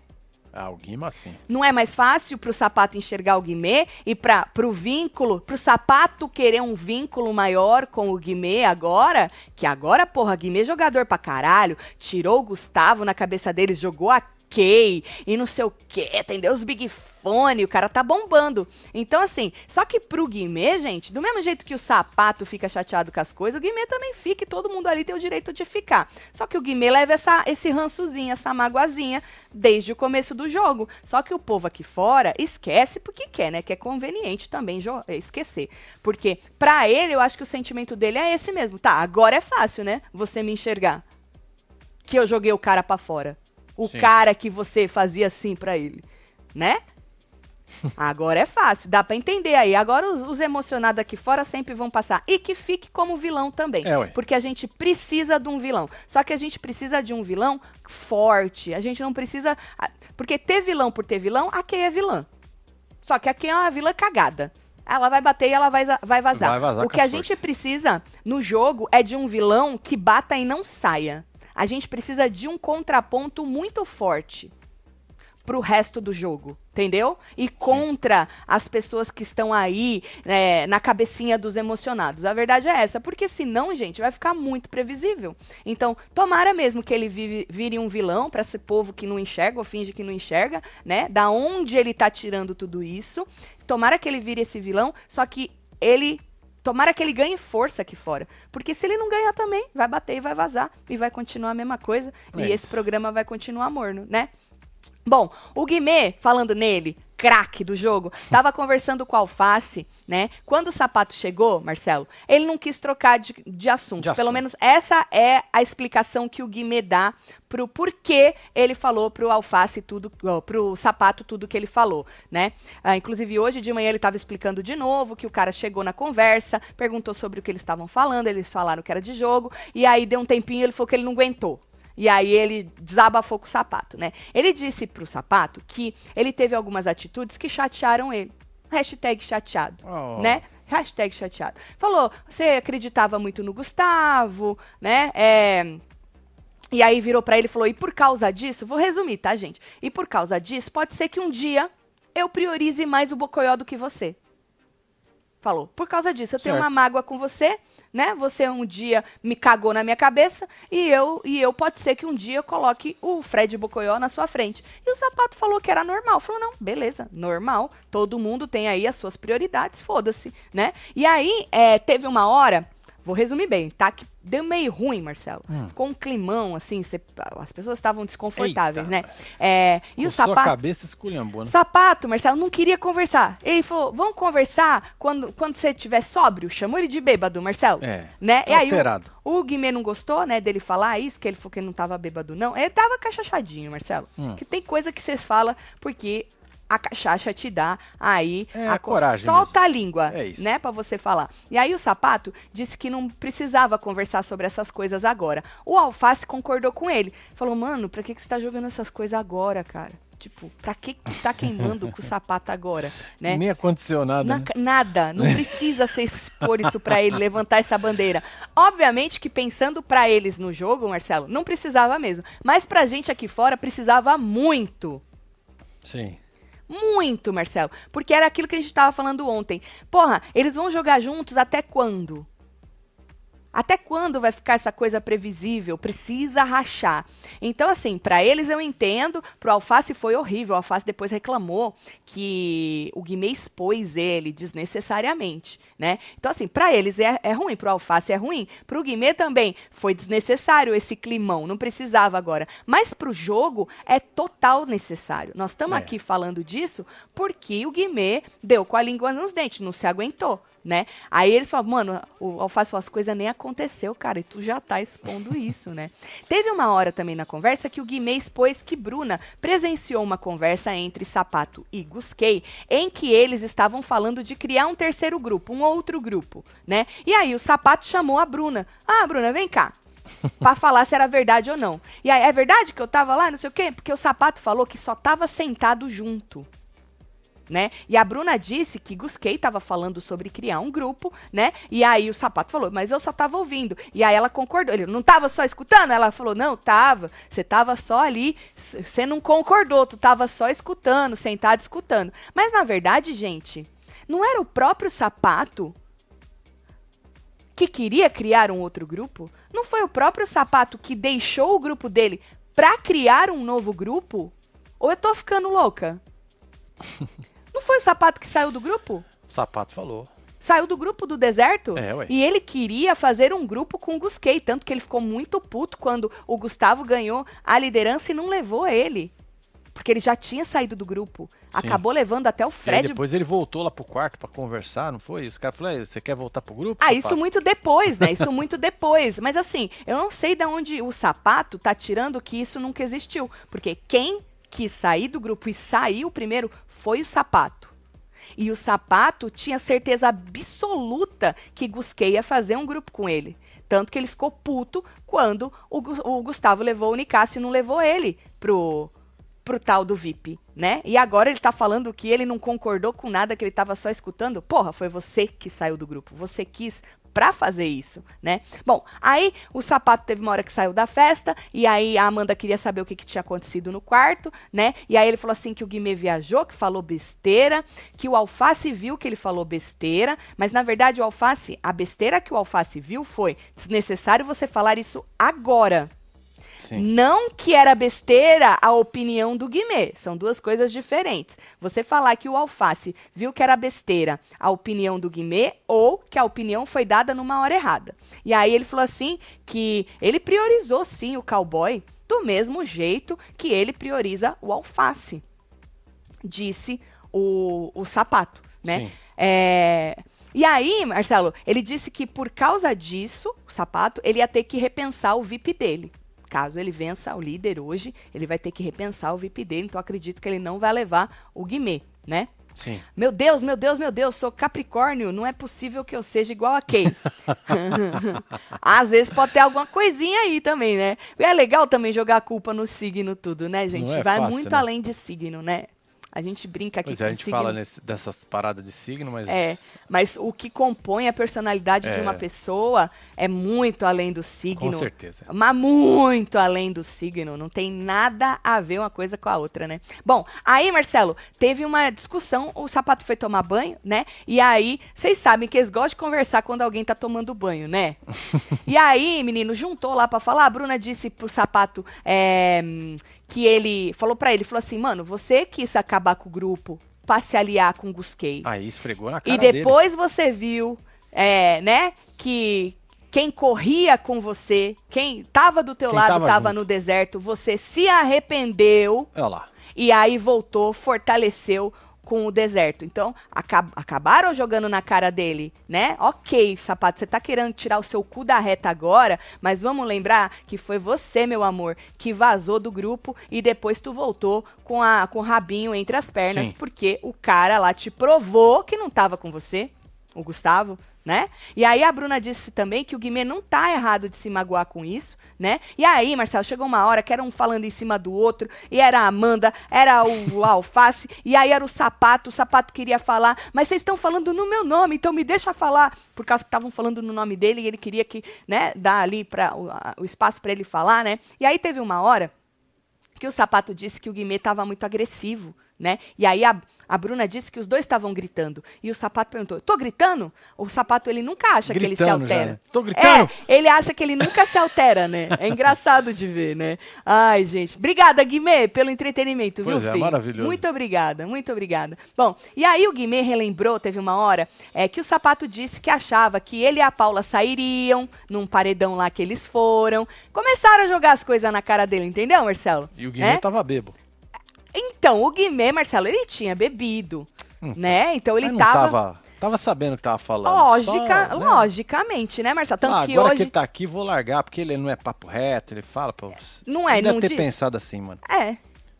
Ah, o Guima sim. Não é mais fácil pro sapato enxergar o Guimê e para pro vínculo, pro sapato querer um vínculo maior com o Guimê agora, que agora, porra, Guimê é jogador pra caralho, tirou o Gustavo na cabeça deles, jogou a E não sei o que, entendeu? Os Big Fone, o cara tá bombando. Então, assim, só que pro Guimê, gente, do mesmo jeito que o sapato fica chateado com as coisas, o Guimê também fica e todo mundo ali tem o direito de ficar. Só que o Guimê leva essa, esse rançozinho, essa magoazinha desde o começo do jogo. Só que o povo aqui fora esquece porque quer, né? Que é conveniente também eh, esquecer. Porque pra ele, eu acho que o sentimento dele é esse mesmo. Tá, agora é fácil, né? Você me enxergar. Que eu joguei o cara pra fora. O Sim. cara que você fazia assim pra ele, né? Agora é fácil, dá pra entender aí. Agora os, os emocionados aqui fora sempre vão passar. E que fique como vilão também. É. Porque a gente precisa de um vilão. Só que a gente precisa de um vilão forte. A gente não precisa. Porque ter vilão por ter vilão, a Kay é vilã. Só que a Kay é uma vilã cagada. Ela vai bater e ela vai, vai vazar. Vai vazar o que a gente precisa no jogo é de um vilão que bata e não saia. A gente precisa de um contraponto muito forte pro resto do jogo, entendeu? E contra as pessoas que estão aí é, na cabecinha dos emocionados. A verdade é essa, porque senão, gente, vai ficar muito previsível. Então, tomara mesmo que ele vive- vire um vilão para esse povo que não enxerga ou finge que não enxerga, né? Da onde ele tá tirando tudo isso. Tomara que ele vire esse vilão, só que ele Tomara que ele ganhe força aqui fora. Porque se ele não ganhar também, vai bater e vai vazar. E vai continuar a mesma coisa. É e esse isso. programa vai continuar morno, né? Bom, o Guimê, falando nele, craque do jogo, tava conversando com a Alface, né? Quando o sapato chegou, Marcelo, ele não quis trocar de, de assunto. De Pelo assunto. menos essa é a explicação que o Guimê dá pro porquê ele falou pro Alface tudo, pro sapato tudo que ele falou, né? Ah, inclusive, hoje de manhã ele tava explicando de novo que o cara chegou na conversa, perguntou sobre o que eles estavam falando, eles falaram que era de jogo, e aí deu um tempinho ele falou que ele não aguentou. E aí ele desabafou com o sapato, né? Ele disse pro sapato que ele teve algumas atitudes que chatearam ele. Hashtag chateado, Oh. né? Hashtag chateado. Falou, você acreditava muito no Gustavo, né? É, E aí virou pra ele e falou, e por causa disso, vou resumir, tá, gente? E por causa disso, pode ser que um dia eu priorize mais o Bocoió do que você. Falou, por causa disso, eu tenho Certo. uma mágoa com você, né? Você um dia me cagou na minha cabeça e eu e eu pode ser que um dia eu coloque o Fred Bocoió na sua frente. E o sapato falou que era normal. Falou, não, beleza, normal. Todo mundo tem aí as suas prioridades, foda-se, né? E aí, é, teve uma hora, vou resumir bem, tá? Que deu meio ruim, Marcelo. Hum. Ficou um climão, assim, cê- as pessoas estavam desconfortáveis, Eita. né? É, e o Com sua sapato. cabeça esculhambou, né? Sapato, Marcelo, não queria conversar. Ele falou, vamos conversar quando, quando você estiver sóbrio. Chamou ele de bêbado, Marcelo. É. Né? E aí o, Alterado. o Guimê não gostou, né, dele falar isso, que ele falou que ele não tava bêbado, não. Ele tava cachachadinho, Marcelo. Hum. Que tem coisa que você fala porque a cachaça te dá aí É, a coragem Solta a língua, É isso. né, pra você falar. E aí o sapato disse que não precisava conversar sobre essas coisas agora. O Alface concordou com ele. Falou, mano, pra que, que você tá jogando essas coisas agora, cara? Tipo, pra que que tá queimando com o sapato agora, né? Nem aconteceu nada, Na- né? Nada, não precisa se expor isso pra ele, levantar essa bandeira. Obviamente que pensando pra eles no jogo, Marcelo, não precisava mesmo. Mas pra gente aqui fora precisava muito. Sim. Muito, Marcelo. Porque era aquilo que a gente tava falando ontem. Porra, eles vão jogar juntos até quando? Até quando vai ficar essa coisa previsível? Precisa rachar. Então, assim, pra eles eu entendo, pro Alface foi horrível. O Alface depois reclamou que o Guimê expôs ele desnecessariamente, né? Então, assim, pra eles é, é ruim, pro Alface é ruim. Pro Guimê também foi desnecessário esse climão, não precisava agora. Mas pro jogo é total necessário. Nós estamos É. aqui falando disso porque o Guimê deu com a língua nos dentes, não se aguentou, né? Aí eles falam, mano, o Alface falou, as coisas nem aconteceu, cara, e tu já tá expondo isso, né? Teve uma hora também na conversa que o Guimê expôs que Bruna presenciou uma conversa entre Sapato e Gusquei, em que eles estavam falando de criar um terceiro grupo, um outro grupo, né? E aí o Sapato chamou a Bruna. Ah, Bruna, vem cá. Pra falar se era verdade ou não. E aí, é verdade que eu tava lá, não sei o quê? Porque o Sapato falou que só tava sentado junto né? E a Bruna disse que Gusquei estava falando sobre criar um grupo, né? E aí o Sapato falou, mas eu só tava ouvindo. E aí ela concordou. Ele não tava só escutando? Ela falou, não, tava. Você tava só ali, você não concordou, tu tava só escutando, sentado escutando. Mas na verdade, gente, não era o próprio Sapato que queria criar um outro grupo? Não foi o próprio Sapato que deixou o grupo dele pra criar um novo grupo? Ou eu tô ficando louca? Não foi o Sapato que saiu do grupo? O sapato falou. Saiu do grupo do deserto? É, ué. E ele queria fazer um grupo com o Gusquei, tanto que ele ficou muito puto quando o Gustavo ganhou a liderança e não levou ele. Porque ele já tinha saído do grupo. Acabou levando até o E aí Fred depois ele voltou lá pro quarto pra conversar, não foi? Os caras falaram, "Ei, você quer voltar pro grupo? Ah, isso sapato?" muito depois, né? Isso muito depois. Mas assim, eu não sei de onde o sapato tá tirando que isso nunca existiu. Porque quem quis sair do grupo e saiu primeiro foi o sapato. E o sapato tinha certeza absoluta que Gusquei ia fazer um grupo com ele. Tanto que ele ficou puto quando o, o Gustavo levou o Nicásio e não levou ele pro, pro tal do VIP, né? E agora ele tá falando que ele não concordou com nada, que ele tava só escutando. Porra, foi você que saiu do grupo. Você quis pra fazer isso, né? Bom, aí o sapato teve uma hora que saiu da festa, e aí a Amanda queria saber o que, que tinha acontecido no quarto, né? E aí ele falou assim que o Guimê viajou, que falou besteira, que o Alface viu que ele falou besteira, mas na verdade o Alface, a besteira que o Alface viu foi desnecessário você falar isso agora. Sim. Não que era besteira a opinião do Guimê. São duas coisas diferentes. Você falar que o Alface viu que era besteira a opinião do Guimê ou que a opinião foi dada numa hora errada. E aí ele falou assim que ele priorizou sim o cowboy do mesmo jeito que ele prioriza o alface. Disse o, o sapato, né? Sim. É, E aí, Marcelo, ele disse que por causa disso, o sapato, ele ia ter que repensar o VIP dele. Caso ele vença o líder hoje, ele vai ter que repensar o VIP dele. Então, acredito que ele não vai levar o Guimê, né? Sim. Meu Deus, meu Deus, meu Deus, sou Capricórnio, não é possível que eu seja igual a Kay. Às vezes pode ter alguma coisinha aí também, né? E é legal também jogar a culpa no signo tudo, né, gente? É Vai fácil, muito né? além de signo, né? A gente brinca aqui Pois é, a gente signo. fala nesse- dessas paradas de signo, mas. É, mas o que compõe a personalidade de É. uma pessoa é muito além do signo. Com certeza. Mas muito além do signo. Não tem nada a ver uma coisa com a outra, né? Bom, aí, Marcelo, teve uma discussão. O sapato foi tomar banho, né? E aí, vocês sabem que eles gostam de conversar quando alguém tá tomando banho, né? e aí, menino, juntou lá pra falar. A Bruna disse pro sapato é, que ele falou pra ele: falou assim, mano, você quis acabar com o grupo pra se aliar com o Gusquei. Aí esfregou na cara E dele. depois você viu, é, né, que quem corria com você, quem tava do teu Quem lado, tava no deserto, você se arrependeu Olha lá. e aí voltou, fortaleceu com o deserto. Então, acab- acabaram jogando na cara dele, né? Ok, sapato, você tá querendo tirar o seu cu da reta agora, mas vamos lembrar que foi você, meu amor, que vazou do grupo e depois tu voltou com, a, com o rabinho entre as pernas, Sim. porque o cara lá te provou que não tava com você, o Gustavo, né? E aí a Bruna disse também que o Guimê não tá errado de se magoar com isso, né? E aí, Marcelo, chegou uma hora que era um falando em cima do outro, e era a Amanda, era o, o Alface, e aí era o Sapato, o Sapato queria falar, mas vocês estão falando no meu nome, então me deixa falar, por causa que estavam falando no nome dele, e ele queria que, né, dar ali para o, o espaço para ele falar, né? E aí teve uma hora que o Sapato disse que o Guimê estava muito agressivo, né? E aí a, a Bruna disse que os dois estavam gritando. E o Sapato perguntou: "Tô gritando?" O Sapato ele nunca acha que ele se Gritando já, altera. né? Tô gritando? É, ele acha que ele nunca se altera, né? É engraçado de ver, né? Ai, gente. Obrigada, Guimê, pelo entretenimento, Pois viu, é, filho? maravilhoso. Muito obrigada, muito obrigada. Bom, e aí o Guimê relembrou, teve uma hora, é, que o Sapato disse que achava que ele e a Paula sairiam num paredão lá que eles foram. Começaram a jogar as coisas na cara dele, entendeu, Marcelo? E o Guimê É? tava bebo. Então, o Guimê, Marcelo, ele tinha bebido, né? Então ele Hum. Mas não tava... tava. Tava sabendo o que tava falando. Lógica, só, né? logicamente, né, Marcelo? Tanto Ah, que agora hoje... que ele tá aqui, vou largar, porque ele não é papo reto, ele fala. Pô, Não é, ele deve não ter diz. pensado assim, mano. É,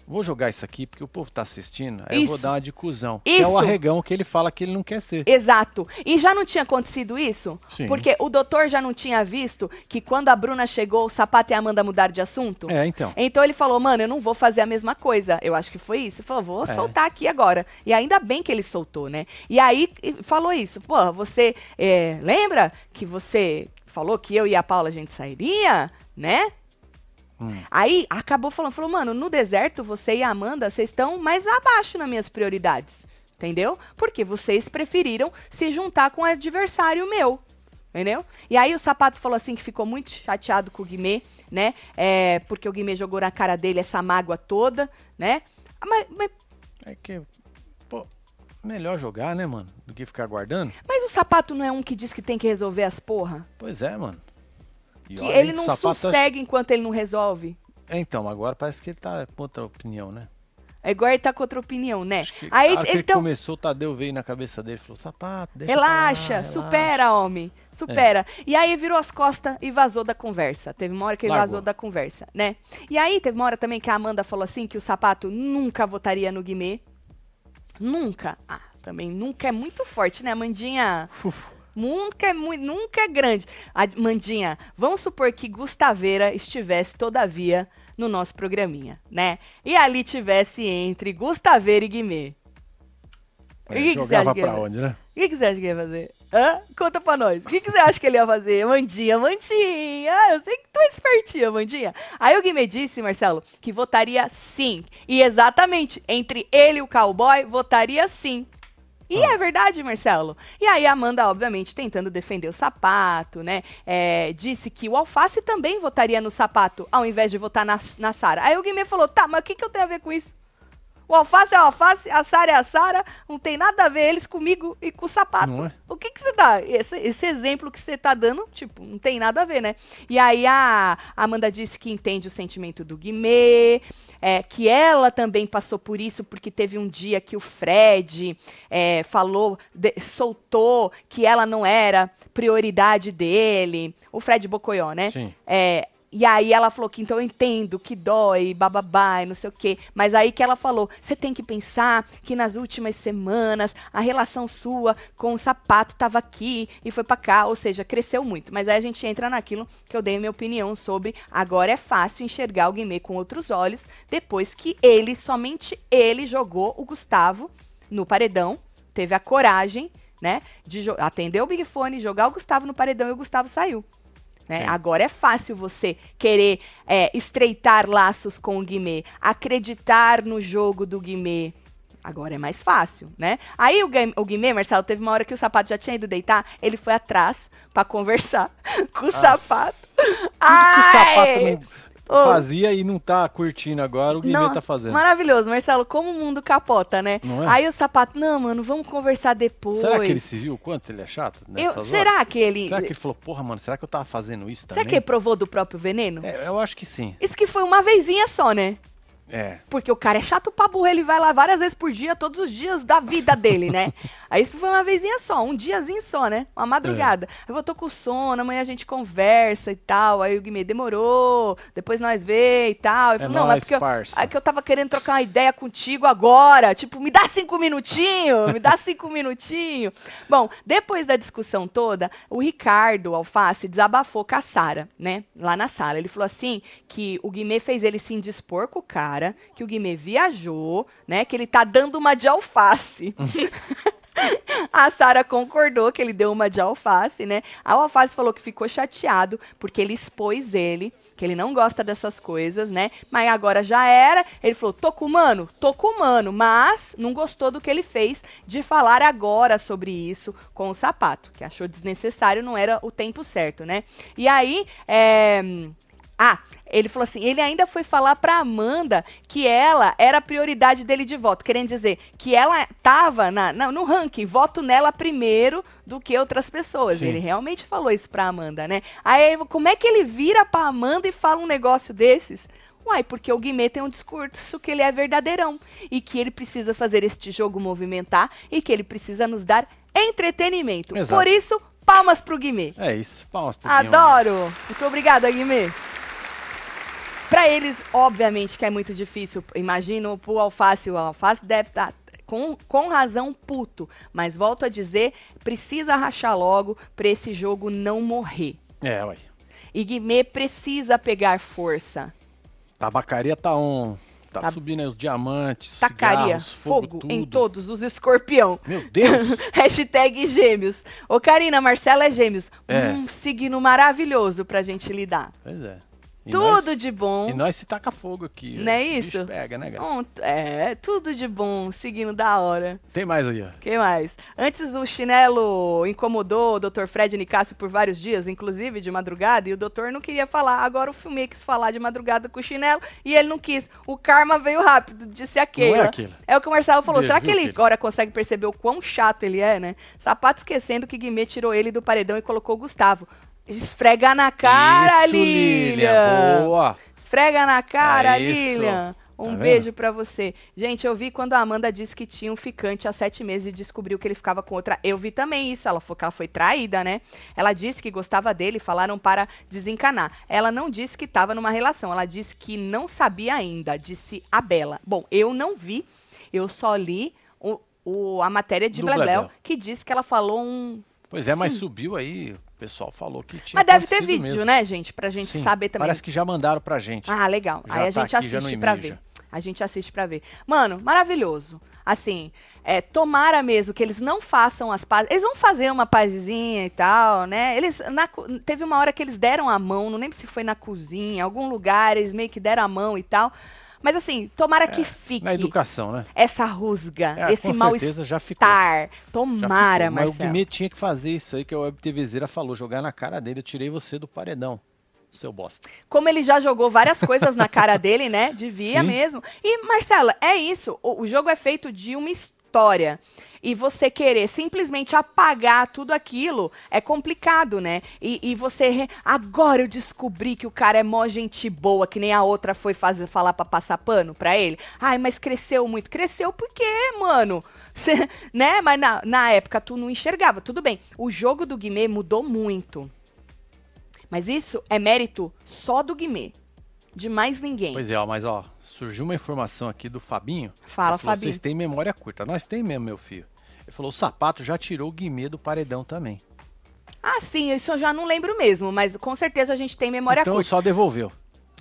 Vou jogar isso aqui porque o povo tá assistindo, aí eu vou Isso. dar uma de cuzão. Que é o Isso. arregão que ele fala que ele não quer ser. Exato. E já não tinha acontecido isso? Sim. Porque o doutor já não tinha visto que quando a Bruna chegou, o Sapato e a Amanda mudaram de assunto? É, então. Então ele falou, mano, eu não vou fazer a mesma coisa. Eu acho que foi isso. Ele falou, vou É. soltar aqui agora. E ainda bem que ele soltou, né? E aí falou isso. Pô, você é, lembra que você falou que eu e a Paula a gente sairia, né? Hum. Aí acabou falando, falou, mano, no deserto você e a Amanda, vocês estão mais abaixo nas minhas prioridades. Entendeu? Porque vocês preferiram se juntar com um adversário meu. Entendeu? E aí o sapato falou assim que ficou muito chateado com o Guimê, né? É, porque o Guimê jogou na cara dele essa mágoa toda, né? Ah, Mas, mas, É que, pô, melhor jogar, né, mano? Do que ficar guardando. mas o sapato não é um que diz que tem que resolver as porra? Pois é, mano. E Que ele não sossega enquanto ele não resolve. É, então, agora parece que ele tá com outra opinião, né? É igual ele tá com outra opinião, né? Acho que, Aí ele ele começou, o Tadeu veio na cabeça dele e falou, sapato, deixa pra lá, Relaxa, relaxa." supera, homem. Supera. E aí virou as costas e vazou da conversa. Teve uma hora que ele Largou. vazou da conversa, né? E aí teve uma hora também que a Amanda falou assim que o sapato nunca votaria no Guimê. Nunca. Ah, também nunca é muito forte, né, Amandinha? Nunca é muito, nunca é grande. A Mandinha, vamos supor que Gustaveira estivesse, todavia, no nosso programinha, né? E ali tivesse entre Gustaveira e Guimê. É, O que jogava que pra onde, né? O que, que você acha que ia fazer? Hã? Conta pra nós. O que, que você acha que ele ia fazer? Mandinha, Mandinha. Ah, eu sei que tu é espertinha, Mandinha. Aí o Guimê disse, Marcelo, que votaria sim. E exatamente, entre ele e o cowboy, votaria sim. E Ah. é verdade, Marcelo. E aí a Amanda, obviamente, tentando defender o sapato, né? é, disse que o Alface também votaria no sapato, ao invés de votar na, na Sara. Aí o Guimê falou, tá, mas o que, que eu tenho a ver com isso? O alface é o alface, a Sara é a Sara, não tem nada a ver eles comigo e com o sapato. É? O que que você dá? Esse, esse exemplo que você tá dando, tipo, não tem nada a ver, né? E aí a Amanda disse que entende o sentimento do Guimê, é, que ela também passou por isso, porque teve um dia que o Fred é, falou, de- soltou que ela não era prioridade dele. O Fred Bocoió, né? Sim. É, E aí ela falou que então eu entendo que dói, bababá, e não sei o quê. Mas aí que ela falou, você tem que pensar que nas últimas semanas a relação sua com o sapato tava aqui e foi para cá, ou seja, cresceu muito. Mas aí a gente entra naquilo que eu dei minha opinião sobre agora é fácil enxergar o Guimê com outros olhos depois que ele, somente ele jogou o Gustavo no paredão, teve a coragem, né, de atender o Big Fone, jogar o Gustavo no paredão e o Gustavo saiu. Né? Agora é fácil você querer é, estreitar laços com o Guimê, acreditar no jogo do Guimê. Agora é mais fácil, né? Aí o, o Guimê, Marcelo, teve uma hora que o sapato já tinha ido deitar, ele foi atrás para conversar com o ah. sapato. Ai! que o sapato não Oh. Fazia e não tá curtindo agora, o Guimê tá fazendo. Maravilhoso, Marcelo, como o mundo capota, né? É? Aí o sapato, não, mano, vamos conversar depois. Será que ele se viu o quanto ele é chato? Eu, será que ele. Será que ele falou, porra, mano, será que eu tava fazendo isso também? Será que ele provou do próprio veneno? É, eu acho que sim. Isso que foi uma vezinha só, né? É. Porque o cara é chato pra burro, ele vai lá várias vezes por dia, todos os dias da vida dele, né? Aí isso foi uma vezinha só, um diazinho só, né? Uma madrugada. É. Eu tô com sono, amanhã a gente conversa e tal. Aí o Guimê demorou, depois nós vê e tal. Eu é não, é porque eu, é que eu tava querendo trocar uma ideia contigo agora. Tipo, me dá cinco minutinhos, me dá cinco minutinhos. Bom, depois da discussão toda, o Ricardo Alface desabafou com a Sara, né? Lá na sala. Ele falou assim que o Guimê fez ele se indispor com o cara cara que o Guimê viajou, né? Que ele tá dando uma de alface. A Sara concordou que ele deu uma de alface, né? A alface falou que ficou chateado porque ele expôs ele, que ele não gosta dessas coisas, né? Mas agora já era. Ele falou: tô com mano, tô com mano, mas não gostou do que ele fez de falar agora sobre isso com o sapato, que achou desnecessário, não era o tempo certo, né? E aí, é ah, ele falou assim, ele ainda foi falar para Amanda que ela era a prioridade dele de voto, querendo dizer que ela estava na, na, no ranking, voto nela primeiro do que outras pessoas. Sim. Ele realmente falou isso para Amanda, né? Aí como é que ele vira para Amanda e fala um negócio desses? Uai, porque o Guimê tem um discurso que ele é verdadeirão e que ele precisa fazer este jogo movimentar e que ele precisa nos dar entretenimento. Exato. Por isso, palmas pro Guimê. É isso, palmas pro Guimê. Adoro. Muito obrigada, Guimê. Para eles, obviamente, que é muito difícil. Imagino o alface, o alface deve estar tá com, com razão puto. Mas volto a dizer, precisa rachar logo para esse jogo não morrer. É, ué. E Guimê precisa pegar força. Tabacaria tá on. Tá, tá subindo aí os diamantes, Tacaria, cigarros, fogo, fogo em todos os escorpião. Meu Deus! Hashtag gêmeos. Ô, Karina, Marcela é gêmeos. É. Um signo maravilhoso pra gente lidar. Pois é. Tudo nós, de bom. E nós se taca fogo aqui. Não é isso? pega, né, galera? é, tudo de bom, seguindo da hora. Tem mais aí, ó. que mais? Antes o chinelo incomodou o Dr. Fred Nicásio por vários dias, inclusive de madrugada, e o doutor não queria falar. Agora o filme quis falar de madrugada com o chinelo e ele não quis. O karma veio rápido, disse aquele. Não é aquilo. É o que o Marcelo falou. Será que ele filho? agora consegue perceber o quão chato ele é, né? Sapato esquecendo que Guimê tirou ele do paredão e colocou o Gustavo. Esfrega na cara, isso, Lilian. Boa. Esfrega na cara, é Lilian. Um tá beijo para você. Gente, eu vi quando a Amanda disse que tinha um ficante há sete meses e descobriu que ele ficava com outra. Eu vi também isso. Ela foi, ela foi traída, né? Ela disse que gostava dele, falaram para desencanar. Ela não disse que estava numa relação. Ela disse que não sabia ainda, disse a Bela. Bom, eu não vi, eu só li o, o a matéria de Blebel, que disse que ela falou um. Pois é, Sim. mas subiu aí o pessoal falou que tinha. Mas deve ter vídeo, mesmo. né, gente? Pra gente Sim, saber também. Parece que já mandaram pra gente. Ah, legal. Já Aí a tá gente aqui, assiste pra ver. A gente assiste pra ver. Mano, maravilhoso. Assim, é, tomara mesmo que eles não façam as pazes. Eles vão fazer uma pazinha e tal, né? Eles. Na, teve uma hora que eles deram a mão, não lembro se foi na cozinha, algum lugar, eles meio que deram a mão e tal. Mas assim, tomara é, que fique. Na educação, né? Essa rusga, é, esse mal-estar. Tomara, já Mas o Guimê tinha que fazer isso aí que a Web TVzeira falou, jogar na cara dele. Eu tirei você do paredão. Seu bosta. Como ele já jogou várias coisas na cara dele, né? Devia Sim. mesmo. E, Marcela, é isso. O, o jogo é feito de uma história e você querer simplesmente apagar tudo aquilo é complicado, né? E, e você. Re... Agora eu descobri que o cara é mó gente boa, que nem a outra foi fazer, falar pra passar pano pra ele. Ai, mas cresceu muito. Cresceu por quê, mano? Cê, né? Mas na, na época tu não enxergava. Tudo bem. O jogo do Guimê mudou muito. Mas isso é mérito só do Guimê. De mais ninguém. Pois é, ó, mas ó, surgiu uma informação aqui do Fabinho. Fala, falou, Fabinho. Vocês têm memória curta. Nós tem mesmo, meu filho. Ele falou, o sapato já tirou o Guimê do paredão também. Ah, sim, isso eu já não lembro mesmo, mas com certeza a gente tem memória então curta. só devolveu.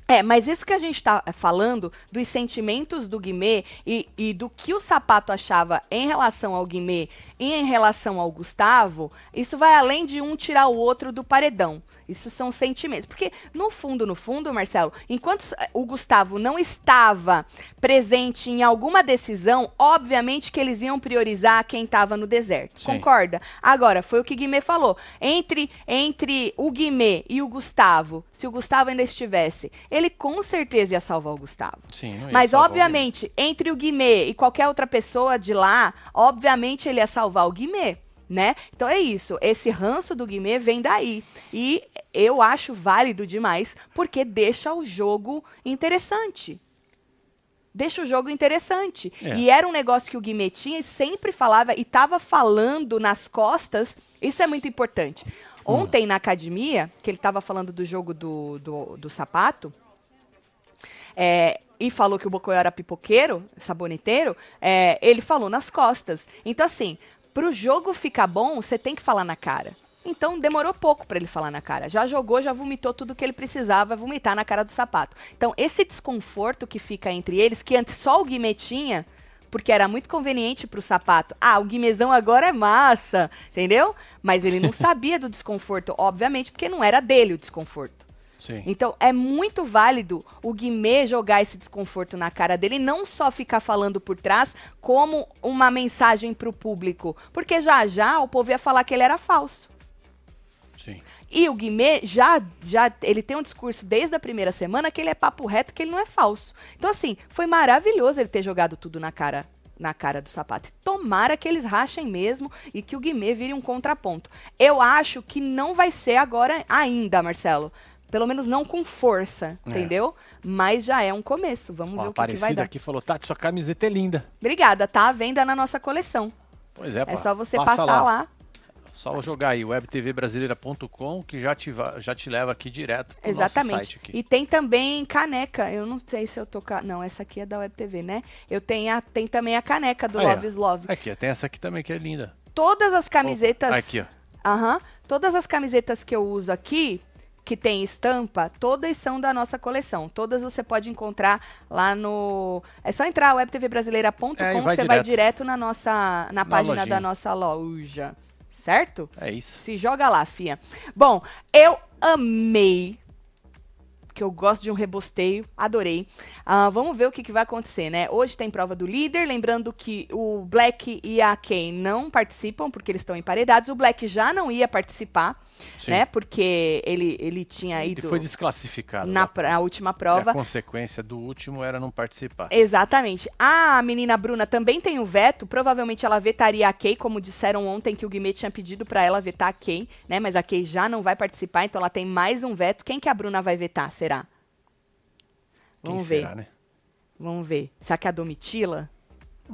É, mas isso que a gente tá falando dos sentimentos do Guimê e, e do que o sapato achava em relação ao Guimê e em relação ao Gustavo, isso vai além de um tirar o outro do paredão. Isso são sentimentos. Porque, no fundo, no fundo, Marcelo, enquanto o Gustavo não estava presente em alguma decisão, obviamente que eles iam priorizar quem estava no deserto. Sim. Concorda? Agora, foi o que Guimê falou. Entre, entre o Guimê e o Gustavo, se o Gustavo ainda estivesse, ele com certeza ia salvar o Gustavo. Sim, Mas, obviamente, entre o Guimê e qualquer outra pessoa de lá, obviamente ele ia salvar o Guimê. Né? Então é isso. Esse ranço do Guimê vem daí. E eu acho válido demais, porque deixa o jogo interessante. Deixa o jogo interessante. É. E era um negócio que o Guimê tinha e sempre falava, e estava falando nas costas. Isso é muito importante. Ontem, na academia, que ele estava falando do jogo do, do, do sapato, é, e falou que o Bocoyo era pipoqueiro, saboneteiro, é, ele falou nas costas. Então, assim, pro jogo ficar bom, você tem que falar na cara. Então, demorou pouco para ele falar na cara. Já jogou, já vomitou tudo que ele precisava vomitar na cara do sapato. Então, esse desconforto que fica entre eles, que antes só o Guimê tinha, porque era muito conveniente pro sapato. Ah, o Guimezão agora é massa, entendeu? Mas ele não sabia do desconforto, obviamente, porque não era dele o desconforto. Sim. Então, é muito válido o Guimê jogar esse desconforto na cara dele, e não só ficar falando por trás, como uma mensagem pro público. Porque já já o povo ia falar que ele era falso. Sim. E o Guimê já, já ele tem um discurso desde a primeira semana que ele é papo reto, que ele não é falso. Então, assim, foi maravilhoso ele ter jogado tudo na cara na cara do sapato. Tomara que eles rachem mesmo e que o Guimê vire um contraponto. Eu acho que não vai ser agora ainda, Marcelo. Pelo menos não com força, É. entendeu? Mas já é um começo. Vamos Ó, ver o que, que vai dar. aqui falou, Tati, sua camiseta é linda. Obrigada, tá à venda na nossa coleção. Pois é, É pá, só você passa passar lá. Só jogar aí, webtvbrasileira.com, que já te, já te leva aqui direto pro nosso Exatamente. site aqui. E tem também caneca. Eu não sei se eu tô. ca- Não, essa aqui é da Web TV, né? Eu tenho a... tem também a caneca do ó. Love is Love. Aqui, tem essa aqui também que é linda. Todas as camisetas. Aqui, ó. Aham. Todas as camisetas que eu uso aqui, que tem estampa, todas são da nossa coleção. Todas você pode encontrar lá no. É só entrar webtvbrasileira.com É, e que vai você vai direto. direto na nossa na, página lojinha. da nossa loja. Certo? É isso. Se joga lá, fia. Bom, eu amei. Que eu gosto de um rebosteio, adorei. Ah, vamos ver o que, que vai acontecer, né? Hoje tem prova do líder, lembrando que o Black e a Kay não participam, porque eles estão emparedados. O Black já não ia participar, Sim. né? Porque ele, ele tinha Ele ido foi desclassificado. na né? pra- na última E prova. a consequência do último era não participar. Exatamente. A menina Bruna também tem o veto. Provavelmente ela vetaria a Kay, como disseram ontem que o Guimê tinha pedido pra ela vetar a Kay, né? Mas a Kay já não vai participar, então ela tem mais um veto. Quem que a Bruna vai vetar, será? Quem Vamos ver. será, né? Vamos ver. Será que é a Domitila?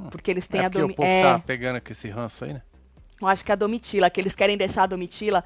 Porque eles têm é a porque o Domitila. povo É, tá pegando com esse ranço aí, né? eu acho que é a Domitila, que eles querem deixar a Domitila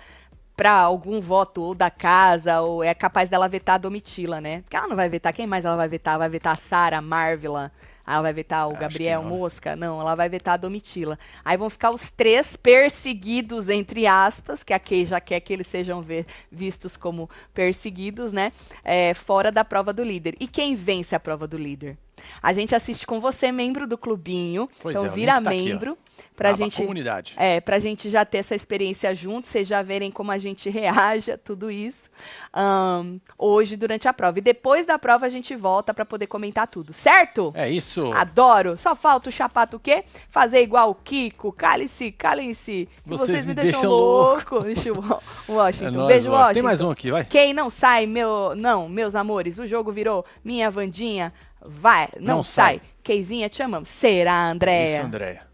pra algum voto ou da casa, ou é capaz dela vetar a Domitila, né? Porque ela não vai vetar. Quem mais ela vai vetar? Vai vetar a Sara, a Marvila. Ela vai vetar o Acho Gabriel não? Mosca? Não, ela vai vetar a Domitila. Aí vão ficar os três perseguidos, entre aspas, que a Kay já quer que eles sejam ver- vistos como perseguidos, né? É, fora da prova do líder. E quem vence a prova do líder? A gente assiste com você, membro do clubinho. Pois então é, vira tá aqui, membro. pra Aba gente. Comunidade. É, pra gente já ter essa experiência junto, vocês já verem como a gente reage a tudo isso ahn, hoje durante a prova. E depois da prova a gente volta pra poder comentar tudo, certo? É isso. Adoro. Só falta o chapato o quê? Fazer igual o Kiko. Cale-se, calem-se. que Vocês me me deixam, deixam louco. Deixa o Washington. É nóis, Beijo, Washington. Washington. Tem mais um aqui, vai. Quem não sai, meu. Não, meus amores, o jogo virou minha Vandinha. Vai, não, Não sai. sai. Keizinha, te amamos. Será, Andréia? Isso, Andréia.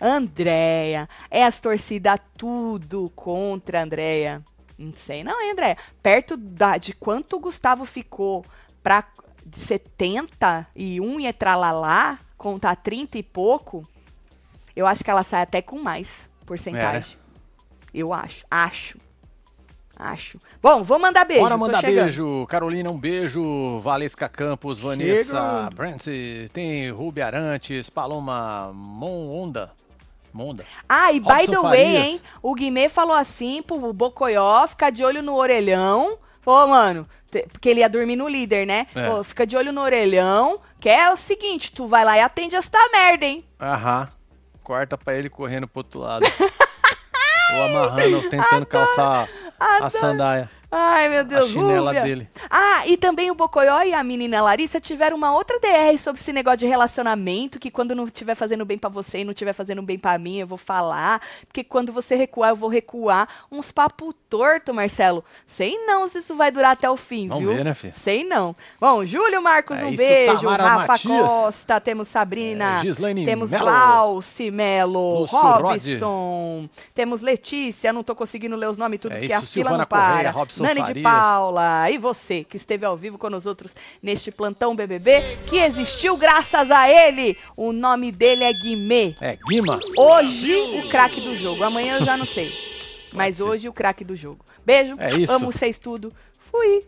Andréia. É as torcidas tudo contra a Andréia. Não sei não, hein, Andréia? Perto da, de quanto o Gustavo ficou pra de 71 e tralalá, contar 30 e pouco, eu acho que ela sai até com mais porcentagem. Eu acho. Acho. Acho. Bom, vou mandar beijo. Bora mandar beijo. Carolina, um beijo. Valesca Campos, Vanessa. Brent, tem Ruby Arantes, Paloma Monda. Monda. Ah, e by Robson the way, Farias. hein? O Guimê falou assim pro Bocoió ficar de olho no orelhão. Pô, mano, porque ele ia dormir no líder, né? É. Fica de olho no orelhão, que é o seguinte, tu vai lá e atende esta merda, hein? Aham. Corta pra ele correndo pro outro lado. Ou amarrando, tentando calçar a sandália, Ai, meu a Deus, chinela Rúbia. dele. Ah, e também o Bocoió e a menina Larissa tiveram uma outra DR sobre esse negócio de relacionamento, que quando não estiver fazendo bem pra você e não estiver fazendo bem pra mim, eu vou falar, porque quando você recuar, eu vou recuar. Uns papo torto, Marcelo. Sei não se isso vai durar até o fim, Vamos viu? ver, né, filho? Sei não. Bom, Júlio Marcos, É um beijo. Tamara Rafa Matias. Costa, temos Sabrina, É, Gislaine temos Mello. Glauci Melo, Lúcio Robson, temos Letícia, não tô conseguindo ler os nomes tudo, É porque isso, a fila Silvana não para. Correia, Robson Nani de Farias. Paula, e você que esteve ao vivo com nós outros neste plantão BBB, que existiu graças a ele. O nome dele é Guimê. É, Guima. Hoje o craque do jogo, amanhã eu já não sei. Mas hoje o craque do jogo. Beijo, É isso. amo vocês tudo. Fui.